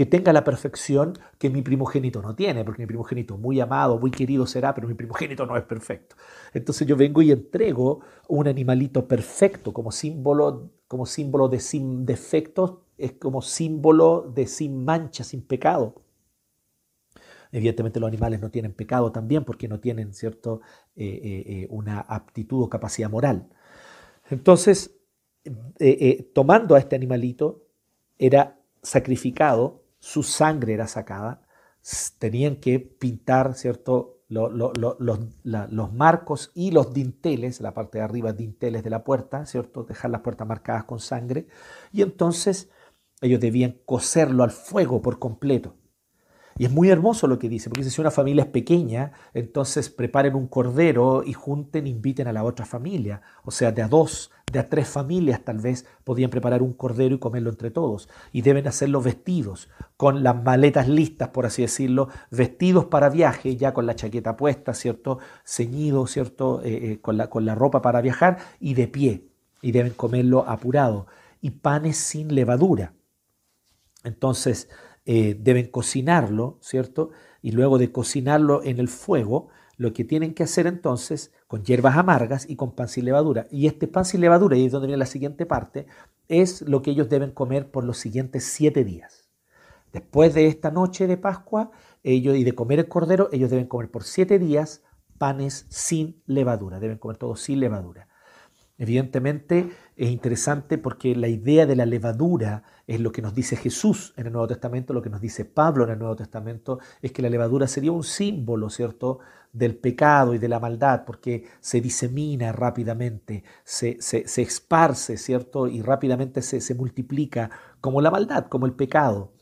que tenga la perfección que mi primogénito no tiene, porque mi primogénito muy amado, muy querido será, pero mi primogénito no es perfecto. Entonces yo vengo y entrego un animalito perfecto como símbolo, como símbolo de sin defectos, es como símbolo de sin mancha, sin pecado. Evidentemente los animales no tienen pecado también porque no tienen cierto, eh, eh, eh, una aptitud o capacidad moral. Entonces, tomando a este animalito, era sacrificado, su sangre era sacada, tenían que pintar, ¿cierto? Los, marcos y los dinteles, la parte de arriba, dinteles de la puerta, ¿cierto? Dejar las puertas marcadas con sangre. Y entonces ellos debían coserlo al fuego por completo. Y es muy hermoso lo que dice, porque dice, si una familia es pequeña, entonces preparen un cordero y junten, inviten a la otra familia. O sea, de a dos, de a tres familias tal vez podían preparar un cordero y comerlo entre todos. Y deben hacerlo vestidos, con las maletas listas, por así decirlo, vestidos para viaje, ya con la chaqueta puesta, ¿cierto? Ceñido, ¿cierto? Eh, eh, con, la, con la ropa para viajar y de pie. Y deben comerlo apurado. Y panes sin levadura. Entonces, eh, deben cocinarlo, ¿cierto? Y luego de cocinarlo en el fuego, lo que tienen que hacer entonces, con hierbas amargas y con pan sin levadura. Y este pan sin levadura, y es donde viene la siguiente parte, es lo que ellos deben comer por los siguientes siete días. Después de esta noche de Pascua y de comer el cordero, ellos deben comer por siete días panes sin levadura, deben comer todo sin levadura. Evidentemente es interesante porque la idea de la levadura es lo que nos dice Jesús en el Nuevo Testamento, lo que nos dice Pablo en el Nuevo Testamento, es que la levadura sería un símbolo, ¿cierto?, del pecado y de la maldad, porque se disemina rápidamente, se, se, esparce, ¿cierto?, y rápidamente se, se multiplica como la maldad, como el pecado.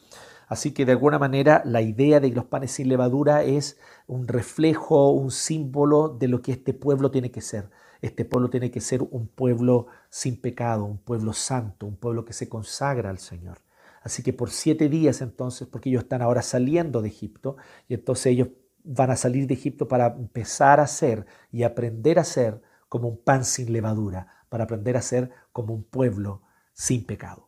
Así que de alguna manera la idea de los panes sin levadura es un reflejo, un símbolo de lo que este pueblo tiene que ser este pueblo tiene que ser un pueblo sin pecado, un pueblo santo, un pueblo que se consagra al Señor. Así que por siete días entonces, porque ellos están ahora saliendo de Egipto, y entonces ellos van a salir de Egipto para empezar a ser y aprender a ser como un pan sin levadura, para aprender a ser como un pueblo sin pecado.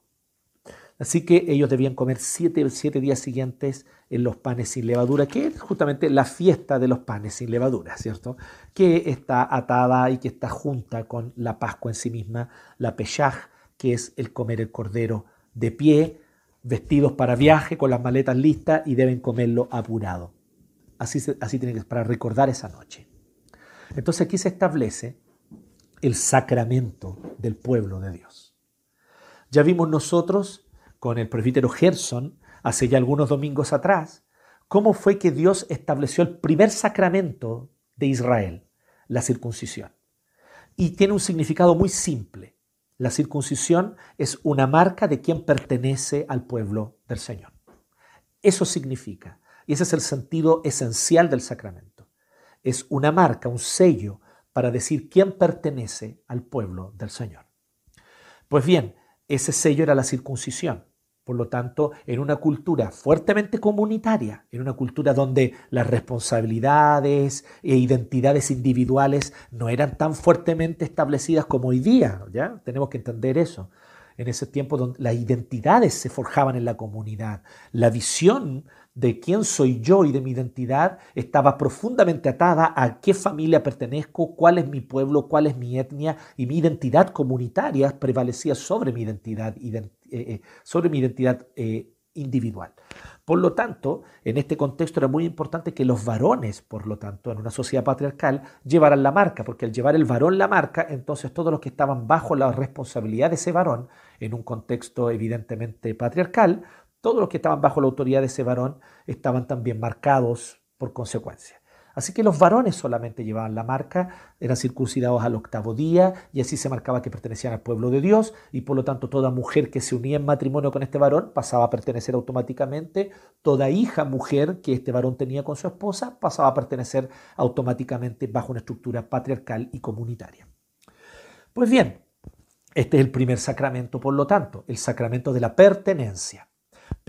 Así que ellos debían comer siete, siete, días siguientes en los panes sin levadura, que es justamente la fiesta de los panes sin levadura, ¿cierto? Que está atada y que está junta con la Pascua en sí misma, la Peshach, que es el comer el cordero de pie, vestidos para viaje, con las maletas listas y deben comerlo apurado. Así, así tiene que para recordar esa noche. Entonces aquí se establece el sacramento del pueblo de Dios. Ya vimos nosotros con el presbítero Gerson hace ya algunos domingos atrás, cómo fue que Dios estableció el primer sacramento de Israel, la circuncisión. Y tiene un significado muy simple. La circuncisión es una marca de quien pertenece al pueblo del Señor. Eso significa, y ese es el sentido esencial del sacramento. Es una marca, un sello para decir quién pertenece al pueblo del Señor. Pues bien, ese sello era la circuncisión. Por lo tanto, en una cultura fuertemente comunitaria, en una cultura donde las responsabilidades e identidades individuales no eran tan fuertemente establecidas como hoy día, ¿ya? Tenemos que entender eso. En ese tiempo donde las identidades se forjaban en la comunidad, la visión de quién soy yo y de mi identidad estaba profundamente atada a qué familia pertenezco, cuál es mi pueblo, cuál es mi etnia y mi identidad comunitaria prevalecía sobre mi identidad, eh, eh, sobre mi identidad eh, individual. Por lo tanto, en este contexto era muy importante que los varones, por lo tanto, en una sociedad patriarcal, llevaran la marca, porque al llevar el varón la marca, entonces todos los que estaban bajo la responsabilidad de ese varón, en un contexto evidentemente patriarcal, todos los que estaban bajo la autoridad de ese varón estaban también marcados por consecuencia. Así que los varones solamente llevaban la marca, eran circuncidados al octavo día y así se marcaba que pertenecían al pueblo de Dios y por lo tanto toda mujer que se unía en matrimonio con este varón pasaba a pertenecer automáticamente, toda hija mujer que este varón tenía con su esposa pasaba a pertenecer automáticamente bajo una estructura patriarcal y comunitaria. Pues bien, este es el primer sacramento, por lo tanto, el sacramento de la pertenencia.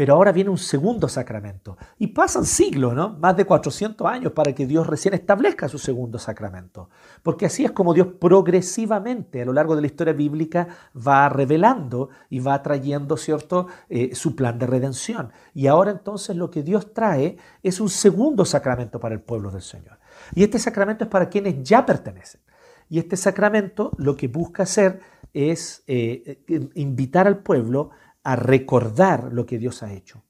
Pero ahora viene un segundo sacramento. Y pasan siglos, ¿no? Más de 400 años para que Dios recién establezca su segundo sacramento. Porque así es como Dios progresivamente a lo largo de la historia bíblica va revelando y va trayendo, ¿cierto?, eh, su plan de redención. Y ahora entonces lo que Dios trae es un segundo sacramento para el pueblo del Señor. Y este sacramento es para quienes ya pertenecen. Y este sacramento lo que busca hacer es eh, eh, invitar al pueblo a recordar lo que Dios ha hecho,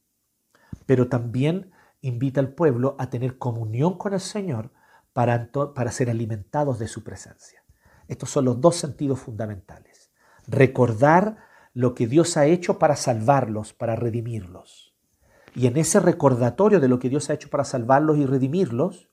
pero también invita al pueblo a tener comunión con el Señor para, para ser alimentados de su presencia. Estos son los dos sentidos fundamentales. Recordar lo que Dios ha hecho para salvarlos, para redimirlos. Y en ese recordatorio de lo que Dios ha hecho para salvarlos y redimirlos,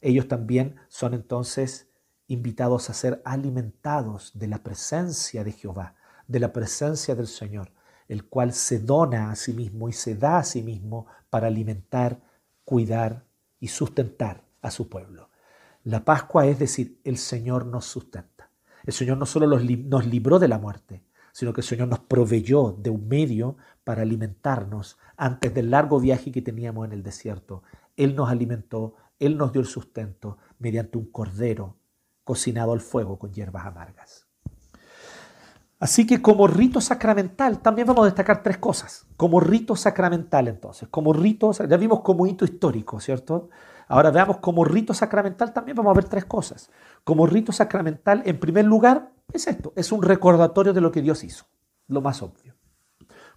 ellos también son entonces invitados a ser alimentados de la presencia de Jehová, de la presencia del Señor, el cual se dona a sí mismo y se da a sí mismo para alimentar, cuidar y sustentar a su pueblo. La Pascua es decir, el Señor nos sustenta. El Señor no solo nos libró de la muerte, sino que el Señor nos proveyó de un medio para alimentarnos antes del largo viaje que teníamos en el desierto. Él nos alimentó, Él nos dio el sustento mediante un cordero cocinado al fuego con hierbas amargas. Así que como rito sacramental también vamos a destacar tres cosas. Como rito sacramental entonces, como rito, ya vimos como hito histórico, ¿cierto? Ahora veamos como rito sacramental también vamos a ver tres cosas. Como rito sacramental, en primer lugar, es esto, es un recordatorio de lo que Dios hizo, lo más obvio.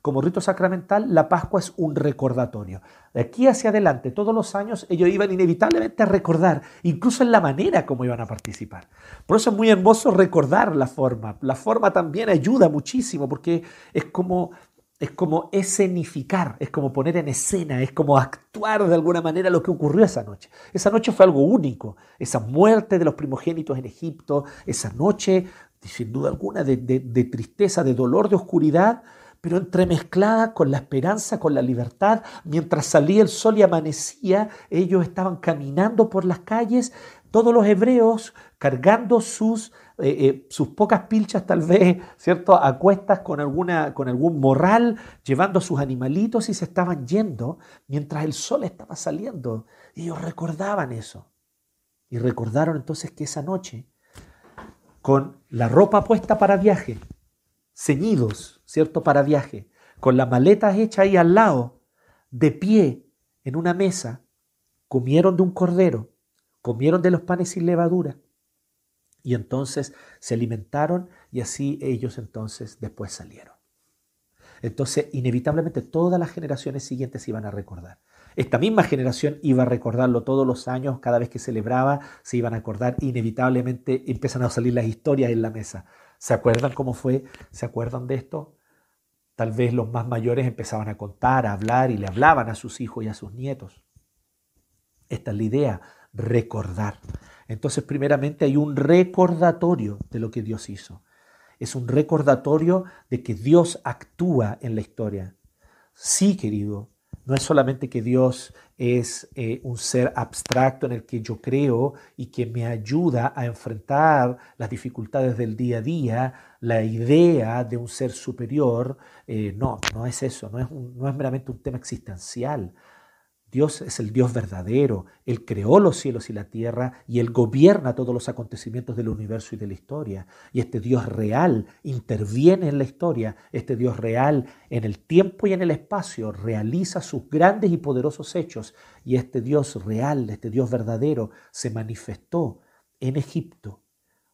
Como rito sacramental, la Pascua es un recordatorio. De aquí hacia adelante, todos los años, ellos iban inevitablemente a recordar, incluso en la manera como iban a participar. Por eso es muy hermoso recordar la forma. La forma también ayuda muchísimo porque es como es como escenificar, es como poner en escena, es como actuar de alguna manera lo que ocurrió esa noche. Esa noche fue algo único, esa muerte de los primogénitos en Egipto, esa noche, sin duda alguna, de, de tristeza, de dolor, de oscuridad, pero entremezclada con la esperanza, con la libertad. Mientras salía el sol y amanecía, ellos estaban caminando por las calles, todos los hebreos cargando sus, eh, eh, sus pocas pilchas tal vez, ¿cierto? A cuestas con, alguna, con algún morral, llevando sus animalitos y se estaban yendo mientras el sol estaba saliendo. ellos recordaban eso. Y recordaron entonces que esa noche, con la ropa puesta para viaje, ceñidos, ¿cierto? Para viaje, con las maletas hechas ahí al lado, de pie, en una mesa, comieron de un cordero, comieron de los panes sin levadura. Y entonces se alimentaron y así ellos entonces después salieron. Entonces, inevitablemente todas las generaciones siguientes iban a recordar. Esta misma generación iba a recordarlo todos los años, cada vez que celebraba, se iban a acordar, inevitablemente empiezan a salir las historias en la mesa. ¿Se acuerdan cómo fue? ¿Se acuerdan de esto? Tal vez los más mayores empezaban a contar, a hablar y le hablaban a sus hijos y a sus nietos. Esta es la idea, recordar. Entonces, primeramente hay un recordatorio de lo que Dios hizo. Es un recordatorio de que Dios actúa en la historia. Sí, querido, no es solamente que Dios es eh, un ser abstracto en el que yo creo y que me ayuda a enfrentar las dificultades del día a día, la idea de un ser superior. Eh, no, no es eso, no es, no es meramente un tema existencial. Dios es el Dios verdadero, Él creó los cielos y la tierra y Él gobierna todos los acontecimientos del universo y de la historia. Y este Dios real interviene en la historia, este Dios real en el tiempo y en el espacio realiza sus grandes y poderosos hechos. Y este Dios real, este Dios verdadero, se manifestó en Egipto,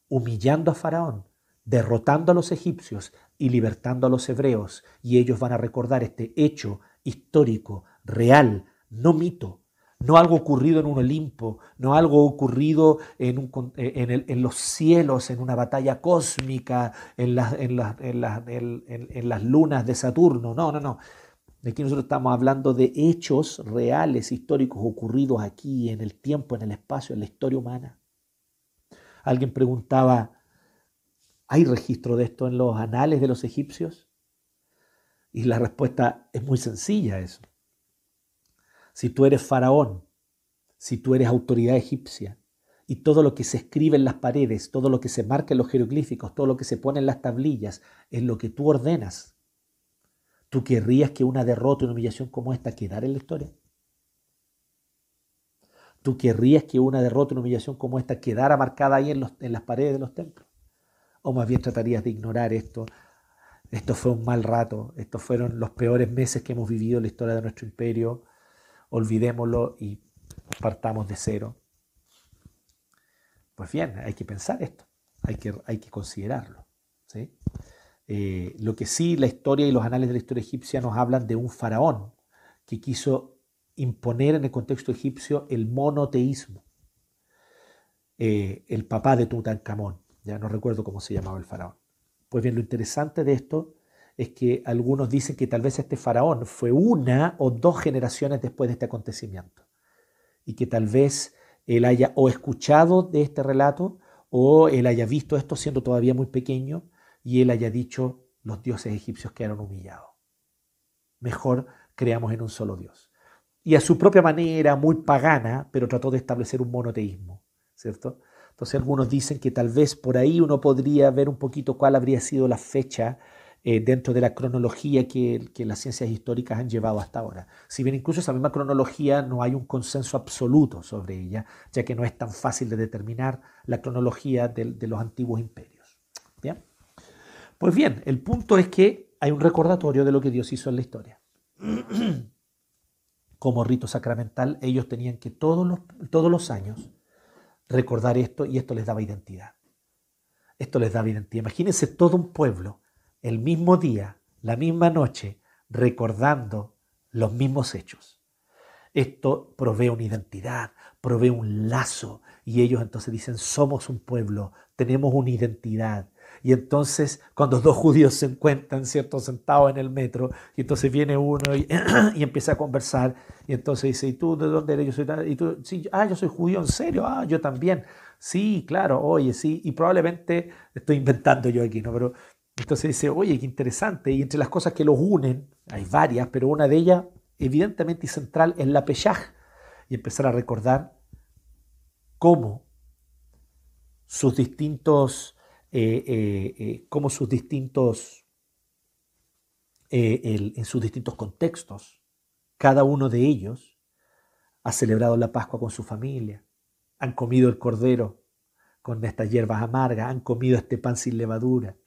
humillando a Faraón, derrotando a los egipcios y libertando a los hebreos. Y ellos van a recordar este hecho histórico, real, no mito, no algo ocurrido en un Olimpo, no algo ocurrido en, en, los cielos, en una batalla cósmica, en las lunas de Saturno. No, no, no. Aquí nosotros estamos hablando de hechos reales, históricos, ocurridos aquí, en el tiempo, en el espacio, en la historia humana. Alguien preguntaba, ¿hay registro de esto en los anales de los egipcios? Y la respuesta es muy sencilla eso si tú eres faraón, si tú eres autoridad egipcia, y todo lo que se escribe en las paredes, todo lo que se marca en los jeroglíficos, todo lo que se pone en las tablillas, es lo que tú ordenas, ¿Tú querrías que una derrota, una humillación como esta quedara en la historia? ¿Tú querrías que una derrota, una humillación como esta quedara marcada ahí en, en las paredes de los templos? ¿O más bien tratarías de ignorar esto? Esto fue un mal rato, estos fueron los peores meses que hemos vivido en la historia de nuestro imperio. Olvidémoslo y partamos de cero. Pues bien, hay que pensar esto, hay que, hay que considerarlo. ¿sí? Eh, lo que sí la historia y los anales de la historia egipcia nos hablan de un faraón que quiso imponer en el contexto egipcio el monoteísmo. Eh, el papá de Tutankamón, ya no recuerdo cómo se llamaba el faraón. Pues bien, lo interesante de esto es que algunos dicen que tal vez este faraón fue una o dos generaciones después de este acontecimiento y que tal vez él haya o escuchado de este relato o él haya visto esto siendo todavía muy pequeño y él haya dicho, los dioses egipcios quedaron humillados. Mejor creamos en un solo Dios. Y a su propia manera, muy pagana, pero trató de establecer un monoteísmo, ¿cierto? Entonces algunos dicen que tal vez por ahí uno podría ver un poquito cuál habría sido la fecha eh, dentro de la cronología que, las ciencias históricas han llevado hasta ahora. Si bien incluso esa misma cronología no hay un consenso absoluto sobre ella, ya que no es tan fácil de determinar la cronología de, de los antiguos imperios. ¿Bien? Pues bien, el punto es que hay un recordatorio de lo que Dios hizo en la historia. Como rito sacramental, ellos tenían que todos los, todos los años recordar esto y esto les daba identidad. Esto les daba identidad. Imagínense todo un pueblo el mismo día, la misma noche, recordando los mismos hechos. Esto provee una identidad, provee un lazo y ellos entonces dicen, somos un pueblo, tenemos una identidad, y entonces, cuando dos judíos se encuentran, ¿cierto?, sentados en el metro, y entonces viene uno y, empieza a conversar, y entonces dice, ¿y tú de dónde eres? Yo soy, y tú, sí, ah, yo soy judío, ¿en serio? Ah, yo también. Sí, claro, oye, sí, y probablemente estoy inventando yo aquí, ¿no? Pero entonces dice, oye, qué interesante, y entre las cosas que los unen, hay varias, pero una de ellas, evidentemente y central, es la peyaj, y empezar a recordar cómo sus distintos eh, eh, eh, cómo sus distintos, en sus distintos contextos, cada uno de ellos ha celebrado la Pascua con su familia, han comido el cordero con estas hierbas amargas, han comido este pan sin levadura.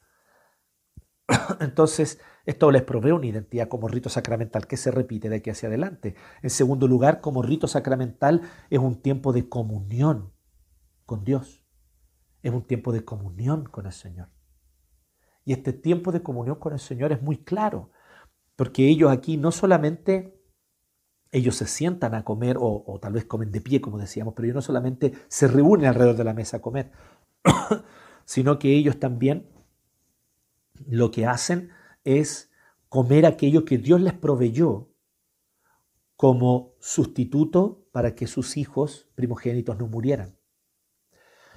Entonces, esto les provee una identidad como rito sacramental que se repite de aquí hacia adelante. En segundo lugar, como rito sacramental es un tiempo de comunión con Dios. Es un tiempo de comunión con el Señor. Y este tiempo de comunión con el Señor es muy claro, porque ellos aquí no solamente ellos se sientan a comer o, tal vez comen de pie, como decíamos, pero ellos no solamente se reúnen alrededor de la mesa a comer, sino que ellos también lo que hacen es comer aquello que Dios les proveyó como sustituto para que sus hijos primogénitos no murieran.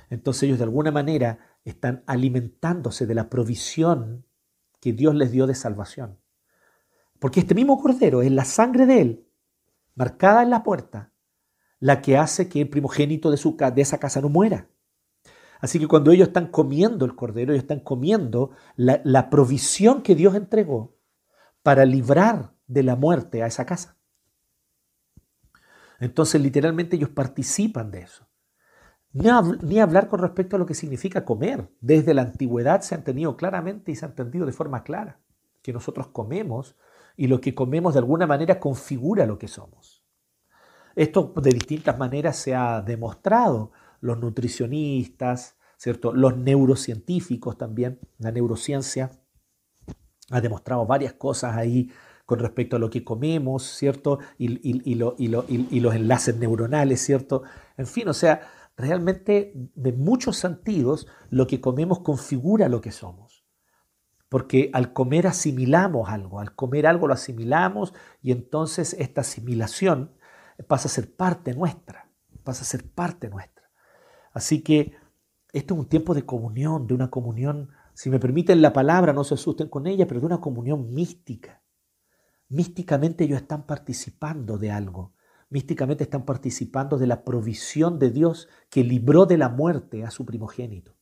Entonces ellos de alguna manera están alimentándose de la provisión que Dios les dio de salvación. Porque este mismo cordero es la sangre de él, marcada en la puerta, la que hace que el primogénito de, su, de esa casa no muera. Así que cuando ellos están comiendo el cordero, ellos están comiendo la, provisión que Dios entregó para librar de la muerte a esa casa. Entonces literalmente ellos participan de eso. Ni, hablar con respecto a lo que significa comer. Desde la antigüedad se ha entendido claramente y se ha entendido de forma clara que nosotros comemos y lo que comemos de alguna manera configura lo que somos. Esto de distintas maneras se ha demostrado. Los nutricionistas, ¿cierto? los neurocientíficos también, la neurociencia ha demostrado varias cosas ahí con respecto a lo que comemos, ¿cierto? Y, los enlaces neuronales, ¿cierto? En fin, o sea, realmente de muchos sentidos lo que comemos configura lo que somos. Porque al comer asimilamos algo, al comer algo lo asimilamos y entonces esta asimilación pasa a ser parte nuestra, pasa a ser parte nuestra. Así que esto es un tiempo de comunión, de una comunión, si me permiten la palabra, no se asusten con ella, pero de una comunión mística. Místicamente ellos están participando de algo místicamente están participando de la provisión de Dios que libró de la muerte a su primogénito.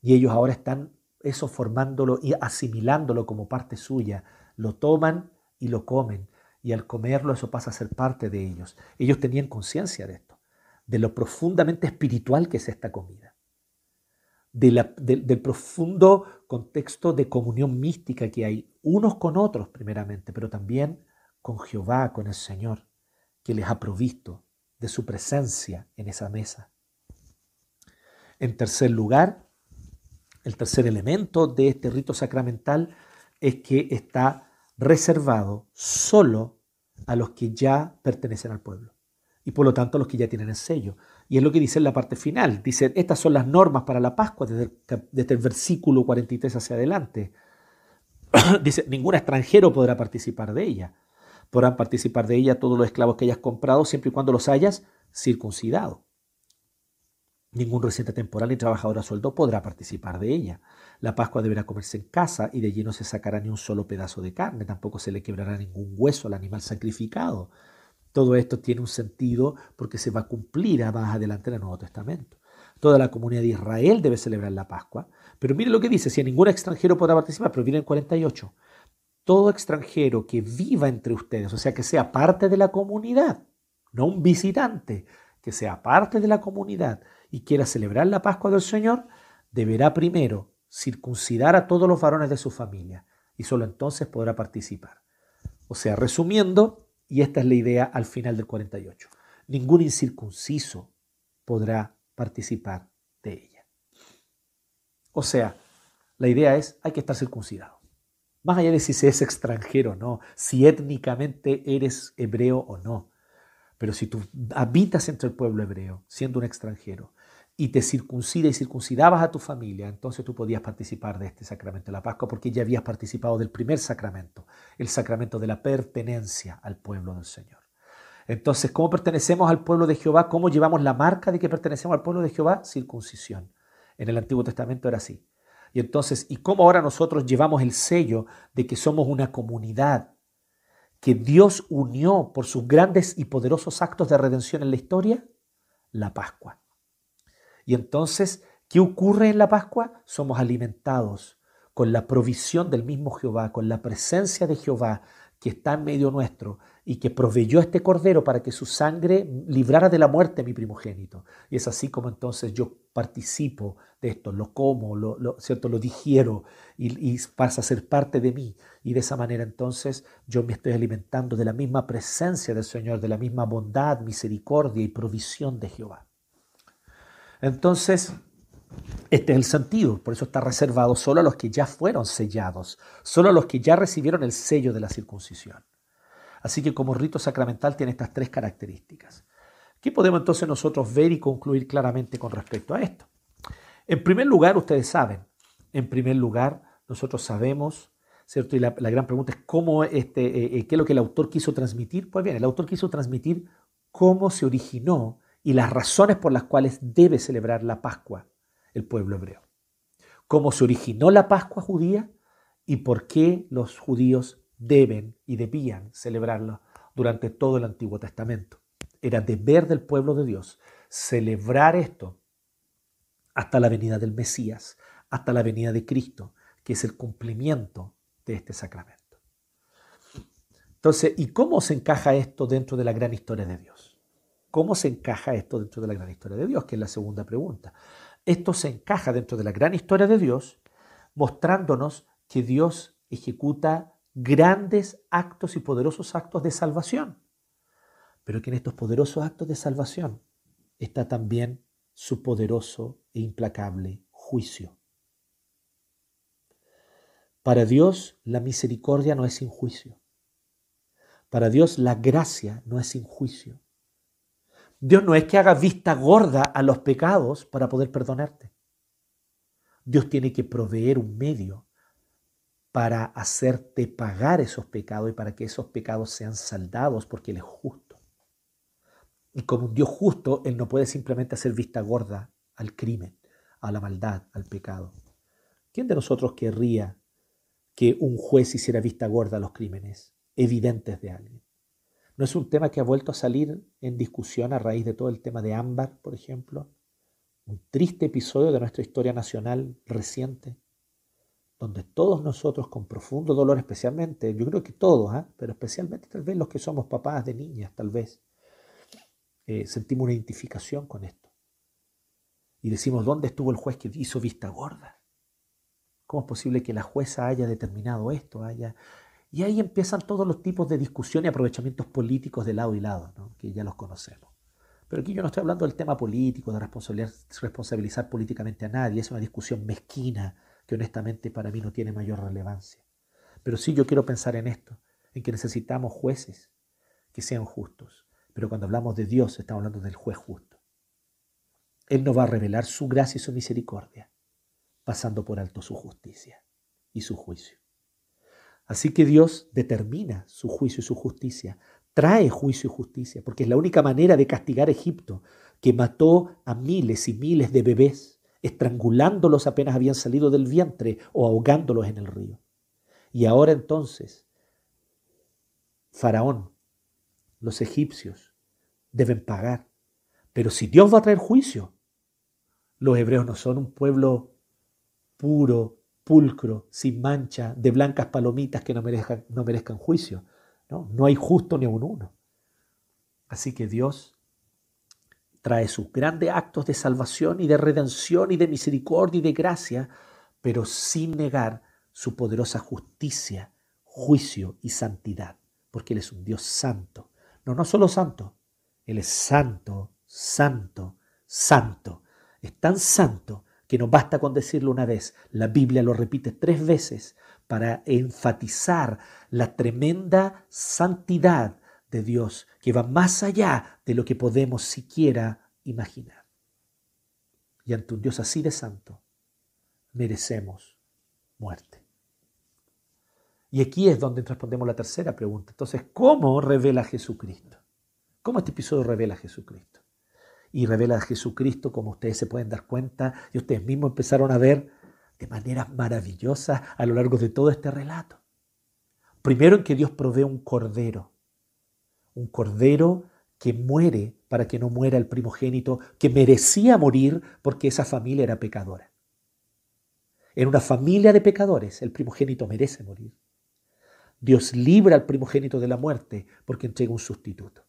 Y ellos ahora están eso formándolo y asimilándolo como parte suya lo toman y lo comen. Y al comerlo eso pasa a ser parte de ellos. Ellos tenían conciencia de esto, de lo profundamente espiritual que es esta comida, del profundo contexto de comunión mística que hay unos con otros primeramente, pero también con Jehová, con el Señor, que les ha provisto de su presencia en esa mesa. En tercer lugar, el tercer elemento de este rito sacramental es que está reservado solo a los que ya pertenecen al pueblo y por lo tanto los que ya tienen el sello. Y es lo que dice en la parte final. Dice, estas son las normas para la Pascua desde el, desde el versículo 43 hacia adelante. dice, ningún extranjero podrá participar de ella. Podrán participar de ella todos los esclavos que hayas comprado siempre y cuando los hayas circuncidado. Ningún residente temporal ni trabajador a sueldo podrá participar de ella. La Pascua deberá comerse en casa y de allí no se sacará ni un solo pedazo de carne, tampoco se le quebrará ningún hueso al animal sacrificado. Todo esto tiene un sentido porque se va a cumplir más adelante en el Nuevo Testamento. Toda la comunidad de Israel debe celebrar la Pascua. Pero mire lo que dice, si ningún extranjero podrá participar, pero viene en 48. Todo extranjero que viva entre ustedes, o sea, que sea parte de la comunidad, no un visitante, que sea parte de la comunidad y quiera celebrar la Pascua del Señor, deberá primero circuncidar a todos los varones de su familia y solo entonces podrá participar. O sea, resumiendo, y esta es la idea al final del 48, ningún incircunciso podrá participar de ella. O sea, la idea es, hay que estar circuncidado. Más allá de si se es extranjero o no, si étnicamente eres hebreo o no. Pero si tú habitas entre el pueblo hebreo, siendo un extranjero, y te circuncida y circuncidabas a tu familia, entonces tú podías participar de este sacramento de la Pascua porque ya habías participado del primer sacramento, el sacramento de la pertenencia al pueblo del Señor. Entonces, ¿cómo pertenecemos al pueblo de Jehová? ¿Cómo llevamos la marca de que pertenecemos al pueblo de Jehová? Circuncisión. En el Antiguo Testamento era así. Y entonces, ¿y cómo ahora nosotros llevamos el sello de que somos una comunidad que Dios unió por sus grandes y poderosos actos de redención en la historia? La Pascua. Y entonces, ¿qué ocurre en la Pascua? Somos alimentados con la provisión del mismo Jehová, con la presencia de Jehová que está en medio nuestro y que proveyó este cordero para que su sangre librara de la muerte a mi primogénito. Y es así como entonces yo participo de esto, lo como, lo, ¿cierto? lo digiero y, y, pasa a ser parte de mí. Y de esa manera entonces yo me estoy alimentando de la misma presencia del Señor, de la misma bondad, misericordia y provisión de Jehová. Entonces, este es el sentido, por eso está reservado solo a los que ya fueron sellados, solo a los que ya recibieron el sello de la circuncisión. Así que como rito sacramental tiene estas tres características. ¿Qué podemos entonces nosotros ver y concluir claramente con respecto a esto? En primer lugar, ustedes saben, en primer lugar, nosotros sabemos, ¿cierto? Y la, gran pregunta es cómo este, eh, eh, qué es lo que el autor quiso transmitir. Pues bien, el autor quiso transmitir cómo se originó y las razones por las cuales debe celebrar la Pascua el pueblo hebreo. Cómo se originó la Pascua judía y por qué los judíos deben y debían celebrarlo durante todo el Antiguo Testamento. Era deber del pueblo de Dios celebrar esto hasta la venida del Mesías, hasta la venida de Cristo, que es el cumplimiento de este sacramento. Entonces, ¿y cómo se encaja esto dentro de la gran historia de Dios? ¿Cómo se encaja esto dentro de la gran historia de Dios? Que es la segunda pregunta. Esto se encaja dentro de la gran historia de Dios, mostrándonos que Dios ejecuta grandes actos y poderosos actos de salvación. Pero que en estos poderosos actos de salvación está también su poderoso e implacable juicio. Para Dios la misericordia no es sin juicio. Para Dios la gracia no es sin juicio. Dios no es que haga vista gorda a los pecados para poder perdonarte. Dios tiene que proveer un medio para hacerte pagar esos pecados y para que esos pecados sean saldados porque Él es justo. Y como un Dios justo, Él no puede simplemente hacer vista gorda al crimen, a la maldad, al pecado. ¿Quién de nosotros querría que un juez hiciera vista gorda a los crímenes evidentes de alguien? ¿No es un tema que ha vuelto a salir en discusión a raíz de todo el tema de Ámbar, por ejemplo? Un triste episodio de nuestra historia nacional reciente, donde todos nosotros con profundo dolor, especialmente, yo creo que todos, ¿ah? pero especialmente tal vez los que somos papás de niñas, tal vez, eh, sentimos una identificación con esto. Y decimos, ¿dónde estuvo el juez que hizo vista gorda? ¿Cómo es posible que la jueza haya determinado esto? Haya... Y ahí empiezan todos los tipos de discusión y aprovechamientos políticos de lado y lado, que ya los conocemos. Pero aquí yo no estoy hablando del tema político, de responsabilizar políticamente a nadie, es una discusión mezquina que honestamente para mí no tiene mayor relevancia. Pero sí yo quiero pensar en esto, en que necesitamos jueces que sean justos. Pero cuando hablamos de Dios estamos hablando del juez justo. Él no va a revelar su gracia y su misericordia, pasando por alto su justicia y su juicio. Así que Dios determina su juicio y su justicia, trae juicio y justicia, porque es la única manera de castigar a Egipto, que mató a miles y miles de bebés, estrangulándolos apenas habían salido del vientre o ahogándolos en el río. Y ahora entonces, Faraón, los egipcios, deben pagar. Pero si Dios va a traer juicio, los hebreos no son un pueblo puro, pulcro, sin mancha, de blancas palomitas que no merezcan, no merezcan juicio. ¿no? no hay justo ni un uno. Así que Dios trae sus grandes actos de salvación y de redención y de misericordia y de gracia, pero sin negar su poderosa justicia, juicio y santidad, porque Él es un Dios santo. No, no solo santo, Él es santo, santo, santo. Es tan santo que no basta con decirlo una vez, la Biblia lo repite tres veces para enfatizar la tremenda santidad de Dios que va más allá de lo que podemos siquiera imaginar. Y ante un Dios así de santo, merecemos muerte. Y aquí es donde respondemos la tercera pregunta. Entonces, ¿cómo revela Jesucristo? ¿Cómo este episodio revela Jesucristo? Y revela a Jesucristo, como ustedes se pueden dar cuenta, y ustedes mismos empezaron a ver de manera maravillosa a lo largo de todo este relato. Primero en que Dios provee un cordero, un cordero que muere para que no muera el primogénito, que merecía morir porque esa familia era pecadora. En una familia de pecadores, el primogénito merece morir. Dios libra al primogénito de la muerte porque entrega un sustituto.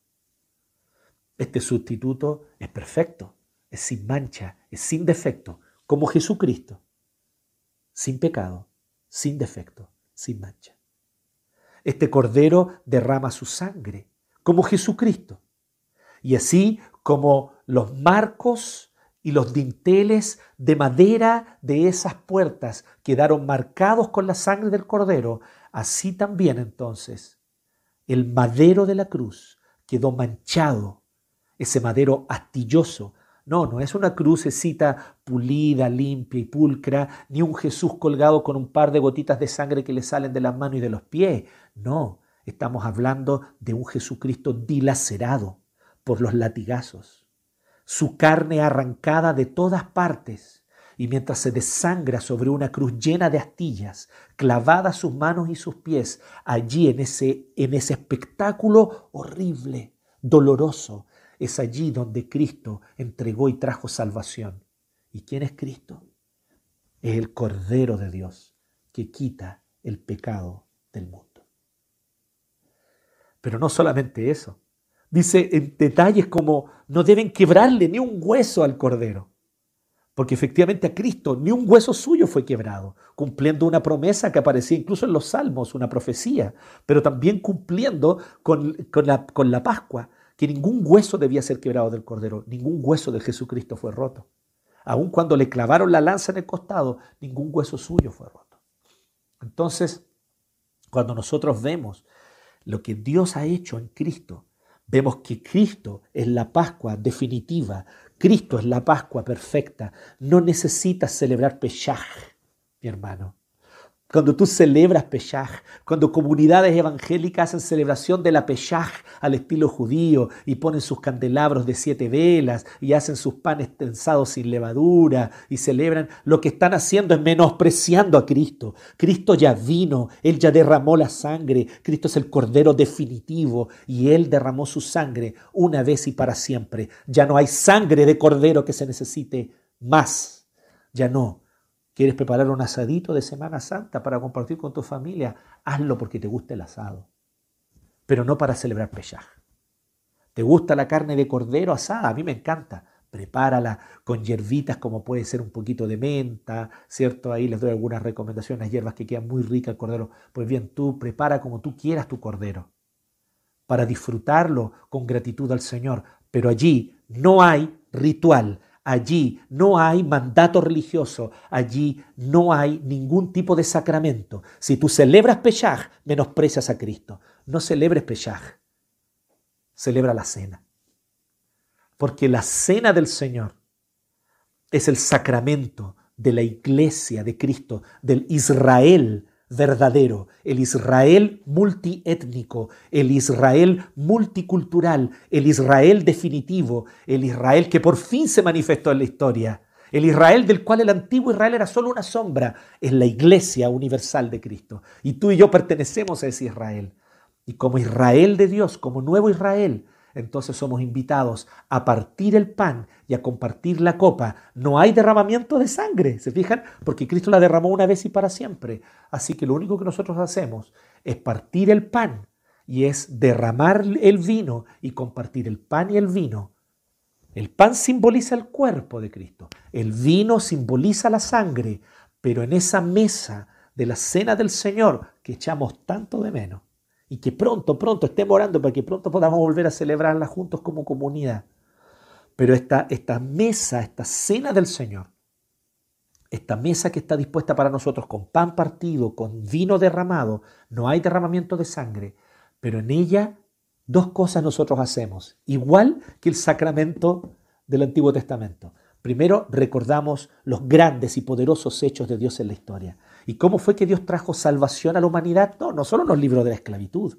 Este sustituto es perfecto, es sin mancha, es sin defecto, como Jesucristo, sin pecado, sin defecto, sin mancha. Este cordero derrama su sangre, como Jesucristo. Y así como los marcos y los dinteles de madera de esas puertas quedaron marcados con la sangre del cordero, así también entonces el madero de la cruz quedó manchado ese madero astilloso. No, no es una crucecita pulida, limpia y pulcra, ni un Jesús colgado con un par de gotitas de sangre que le salen de las manos y de los pies. No, estamos hablando de un Jesucristo dilacerado por los latigazos, su carne arrancada de todas partes, y mientras se desangra sobre una cruz llena de astillas, clavadas sus manos y sus pies, allí en ese, en ese espectáculo horrible, doloroso, es allí donde Cristo entregó y trajo salvación. ¿Y quién es Cristo? Es el Cordero de Dios que quita el pecado del mundo. Pero no solamente eso. Dice en detalles como no deben quebrarle ni un hueso al Cordero. Porque efectivamente a Cristo ni un hueso suyo fue quebrado, cumpliendo una promesa que aparecía incluso en los Salmos, una profecía, pero también cumpliendo con, la, con la Pascua, que ningún hueso debía ser quebrado del cordero, ningún hueso de Jesucristo fue roto. Aun cuando le clavaron la lanza en el costado, ningún hueso suyo fue roto. Entonces, cuando nosotros vemos lo que Dios ha hecho en Cristo, vemos que Cristo es la Pascua definitiva, Cristo es la Pascua perfecta. No necesitas celebrar Peshach, mi hermano. Cuando tú celebras Pesaj, cuando comunidades evangélicas hacen celebración de la Pesaj al estilo judío y ponen sus candelabros de siete velas y hacen sus panes tensados sin levadura y celebran, lo que están haciendo es menospreciando a Cristo. Cristo ya vino, Él ya derramó la sangre, Cristo es el Cordero definitivo y Él derramó su sangre una vez y para siempre. Ya no hay sangre de Cordero que se necesite más. Ya no ¿Quieres preparar un asadito de Semana Santa para compartir con tu familia? Hazlo porque te gusta el asado, pero no para celebrar Pesaj. ¿Te gusta la carne de cordero asada? A mí me encanta. Prepárala con hierbitas como puede ser un poquito de menta, ¿cierto? Ahí les doy algunas recomendaciones, hierbas que quedan muy ricas el cordero. Pues bien, tú prepara como tú quieras tu cordero para disfrutarlo con gratitud al Señor. Pero allí no hay ritual, Allí no hay mandato religioso, allí no hay ningún tipo de sacramento. Si tú celebras Peshach, menosprecias a Cristo. No celebres Peshach, celebra la cena. Porque la cena del Señor es el sacramento de la iglesia de Cristo, del Israel verdadero, el Israel multiétnico, el Israel multicultural, el Israel definitivo, el Israel que por fin se manifestó en la historia, el Israel del cual el antiguo Israel era solo una sombra, es la iglesia universal de Cristo. Y tú y yo pertenecemos a ese Israel. Y como Israel de Dios, como nuevo Israel, entonces somos invitados a partir el pan y a compartir la copa. No hay derramamiento de sangre, ¿se fijan? Porque Cristo la derramó una vez y para siempre. Así que lo único que nosotros hacemos es partir el pan y es derramar el vino y compartir el pan y el vino. El pan simboliza el cuerpo de Cristo, el vino simboliza la sangre, pero en esa mesa de la cena del Señor que echamos tanto de menos, y que pronto, pronto estemos orando para que pronto podamos volver a celebrarla juntos como comunidad. Pero esta, esta mesa, esta cena del Señor, esta mesa que está dispuesta para nosotros con pan partido, con vino derramado, no hay derramamiento de sangre, pero en ella dos cosas nosotros hacemos, igual que el sacramento del Antiguo Testamento. Primero recordamos los grandes y poderosos hechos de Dios en la historia. ¿Y cómo fue que Dios trajo salvación a la humanidad? No, no solo nos libró de la esclavitud,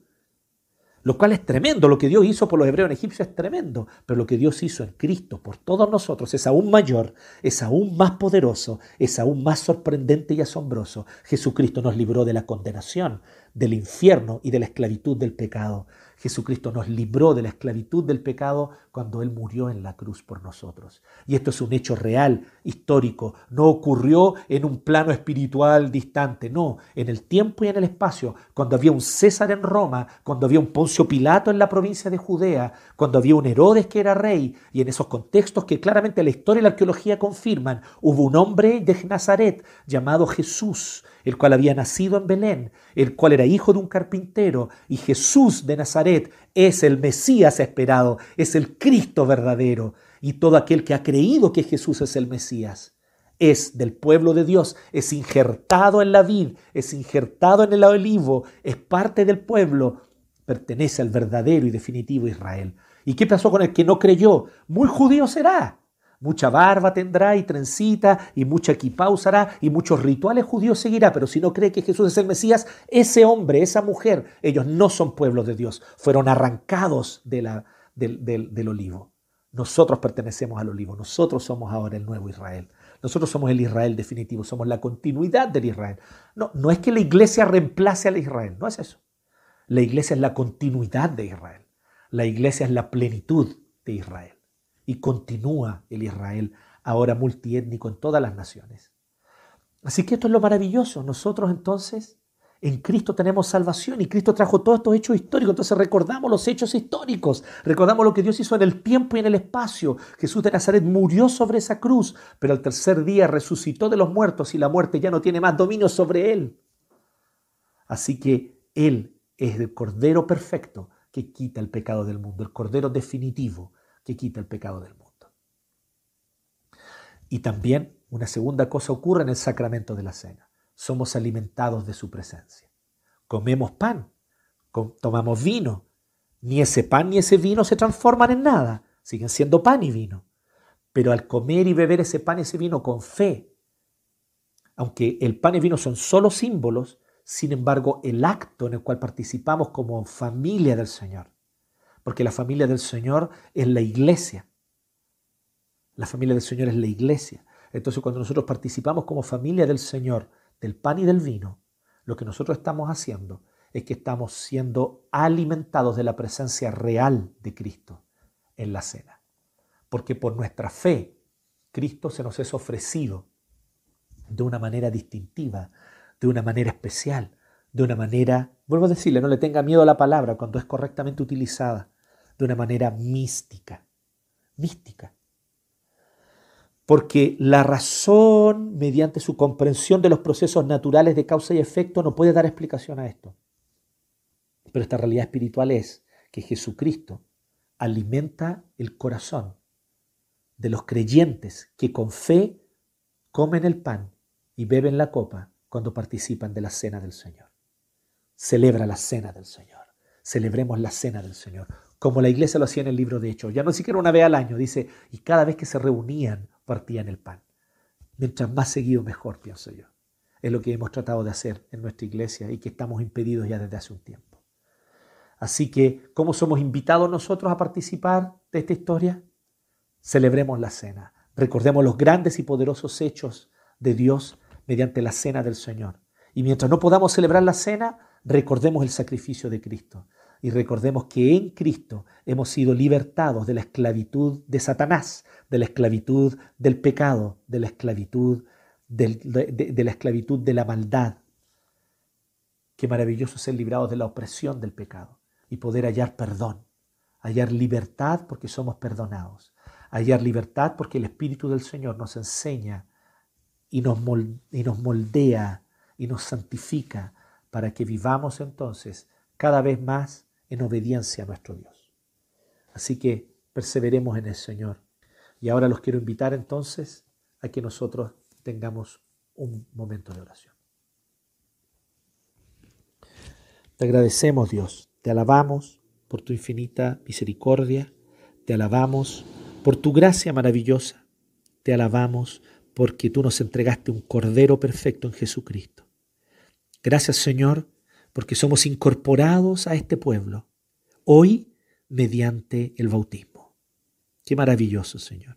lo cual es tremendo. Lo que Dios hizo por los hebreos en Egipto es tremendo, pero lo que Dios hizo en Cristo por todos nosotros es aún mayor, es aún más poderoso, es aún más sorprendente y asombroso. Jesucristo nos libró de la condenación, del infierno y de la esclavitud del pecado. Jesucristo nos libró de la esclavitud del pecado cuando Él murió en la cruz por nosotros. Y esto es un hecho real, histórico. No ocurrió en un plano espiritual distante, no, en el tiempo y en el espacio, cuando había un César en Roma, cuando había un Poncio Pilato en la provincia de Judea, cuando había un Herodes que era rey, y en esos contextos que claramente la historia y la arqueología confirman, hubo un hombre de Nazaret llamado Jesús, el cual había nacido en Belén, el cual era hijo de un carpintero, y Jesús de Nazaret es el Mesías esperado, es el Cristo verdadero, y todo aquel que ha creído que Jesús es el Mesías es del pueblo de Dios, es injertado en la vid, es injertado en el olivo, es parte del pueblo, pertenece al verdadero y definitivo Israel. ¿Y qué pasó con el que no creyó? Muy judío será, Mucha barba tendrá y trencita y mucha equipa usará y muchos rituales judíos seguirá, pero si no cree que Jesús es el Mesías, ese hombre, esa mujer, ellos no son pueblos de Dios, fueron arrancados de la, del, del olivo. Nosotros pertenecemos al olivo, nosotros somos ahora el nuevo Israel. Nosotros somos el Israel definitivo, somos la continuidad del Israel. No, no es que la iglesia reemplace al Israel, no es eso. La iglesia es la continuidad de Israel. La iglesia es la plenitud de Israel y continúa el Israel ahora multiétnico en todas las naciones. Así que esto es lo maravilloso. Nosotros entonces en Cristo tenemos salvación y Cristo trajo todos estos hechos históricos. Entonces recordamos los hechos históricos, recordamos lo que Dios hizo en el tiempo y en el espacio. Jesús de Nazaret murió sobre esa cruz, pero al tercer día resucitó de los muertos y la muerte ya no tiene más dominio sobre él. Así que Él es el Cordero perfecto que quita el pecado del mundo, el Cordero definitivo que quita el pecado del mundo. Y también una segunda cosa ocurre en el sacramento de la cena. Somos alimentados de su presencia. Comemos pan, tomamos vino. Ni ese pan ni ese vino se transforman en nada. Siguen siendo pan y vino. Pero al comer y beber ese pan y ese vino con fe, aunque el pan y vino son solo símbolos, sin embargo, el acto en el cual participamos como familia del Señor porque la familia del Señor es la iglesia. La familia del Señor es la iglesia. Entonces cuando nosotros participamos como familia del Señor del pan y del vino, lo que nosotros estamos haciendo es que estamos siendo alimentados de la presencia real de Cristo en la cena. Porque por nuestra fe, Cristo se nos es ofrecido de una manera distintiva, de una manera especial, de una manera, vuelvo a decirle, no le tenga miedo a la palabra cuando es correctamente utilizada, de una manera mística, mística. Porque la razón, mediante su comprensión de los procesos naturales de causa y efecto, no puede dar explicación a esto. Pero esta realidad espiritual es que Jesucristo alimenta el corazón de los creyentes que con fe comen el pan y beben la copa cuando participan de la cena del Señor. Celebra la cena del Señor. Celebremos la cena del Señor, como la iglesia lo hacía en el libro de Hechos. Ya no siquiera una vez al año, dice, y cada vez que se reunían partían el pan. Mientras más seguido, mejor, pienso yo. Es lo que hemos tratado de hacer en nuestra iglesia y que estamos impedidos ya desde hace un tiempo. Así que, ¿cómo somos invitados nosotros a participar de esta historia? Celebremos la cena. Recordemos los grandes y poderosos hechos de Dios mediante la cena del Señor. Y mientras no podamos celebrar la cena, recordemos el sacrificio de Cristo. Y recordemos que en Cristo hemos sido libertados de la esclavitud de Satanás, de la esclavitud del pecado, de la esclavitud, de, la esclavitud de la maldad. Qué maravilloso ser librados de la opresión del pecado y poder hallar perdón, hallar libertad porque somos perdonados, hallar libertad porque el Espíritu del Señor nos enseña y nos, moldea y nos santifica para que vivamos entonces cada vez más en obediencia a nuestro Dios. Así que perseveremos en el Señor. Y ahora los quiero invitar entonces a que nosotros tengamos un momento de oración. Te agradecemos Dios, te alabamos por tu infinita misericordia, te alabamos por tu gracia maravillosa, te alabamos porque tú nos entregaste un Cordero perfecto en Jesucristo. Gracias Señor, porque somos incorporados a este pueblo, hoy mediante el bautismo. Qué maravilloso Señor.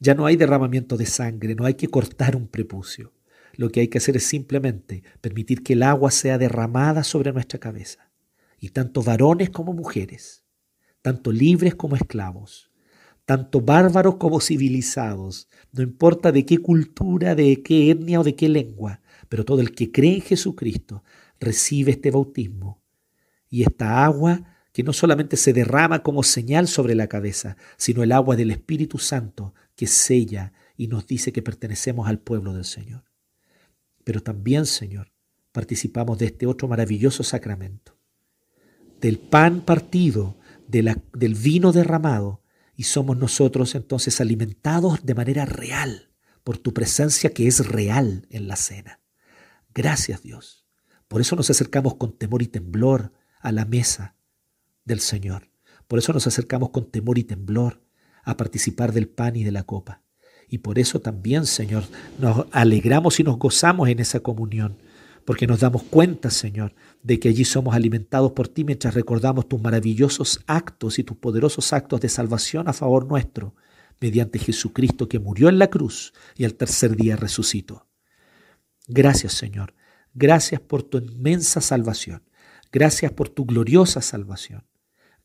Ya no hay derramamiento de sangre, no hay que cortar un prepucio. Lo que hay que hacer es simplemente permitir que el agua sea derramada sobre nuestra cabeza. Y tanto varones como mujeres, tanto libres como esclavos, tanto bárbaros como civilizados, no importa de qué cultura, de qué etnia o de qué lengua, pero todo el que cree en Jesucristo recibe este bautismo. Y esta agua que no solamente se derrama como señal sobre la cabeza, sino el agua del Espíritu Santo que sella y nos dice que pertenecemos al pueblo del Señor. Pero también, Señor, participamos de este otro maravilloso sacramento, del pan partido, del vino derramado, y somos nosotros entonces alimentados de manera real por tu presencia que es real en la cena. Gracias Dios. Por eso nos acercamos con temor y temblor a la mesa del Señor. Por eso nos acercamos con temor y temblor a participar del pan y de la copa. Y por eso también, Señor, nos alegramos y nos gozamos en esa comunión, porque nos damos cuenta, Señor, de que allí somos alimentados por ti mientras recordamos tus maravillosos actos y tus poderosos actos de salvación a favor nuestro, mediante Jesucristo que murió en la cruz y al tercer día resucitó. Gracias, Señor. Gracias por tu inmensa salvación. Gracias por tu gloriosa salvación.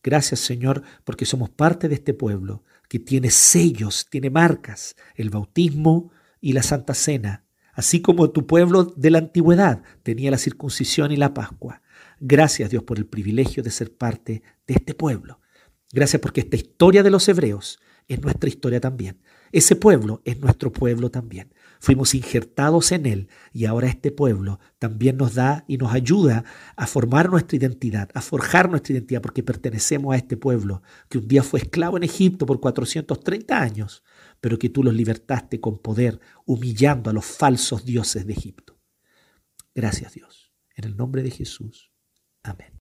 Gracias, Señor, porque somos parte de este pueblo que tiene sellos, tiene marcas, el bautismo y la Santa Cena, así como tu pueblo de la antigüedad tenía la circuncisión y la Pascua. Gracias Dios por el privilegio de ser parte de este pueblo. Gracias porque esta historia de los hebreos es nuestra historia también. Ese pueblo es nuestro pueblo también. Fuimos injertados en él y ahora este pueblo también nos da y nos ayuda a formar nuestra identidad, a forjar nuestra identidad, porque pertenecemos a este pueblo que un día fue esclavo en Egipto por 430 años, pero que tú los libertaste con poder, humillando a los falsos dioses de Egipto. Gracias Dios. En el nombre de Jesús. Amén.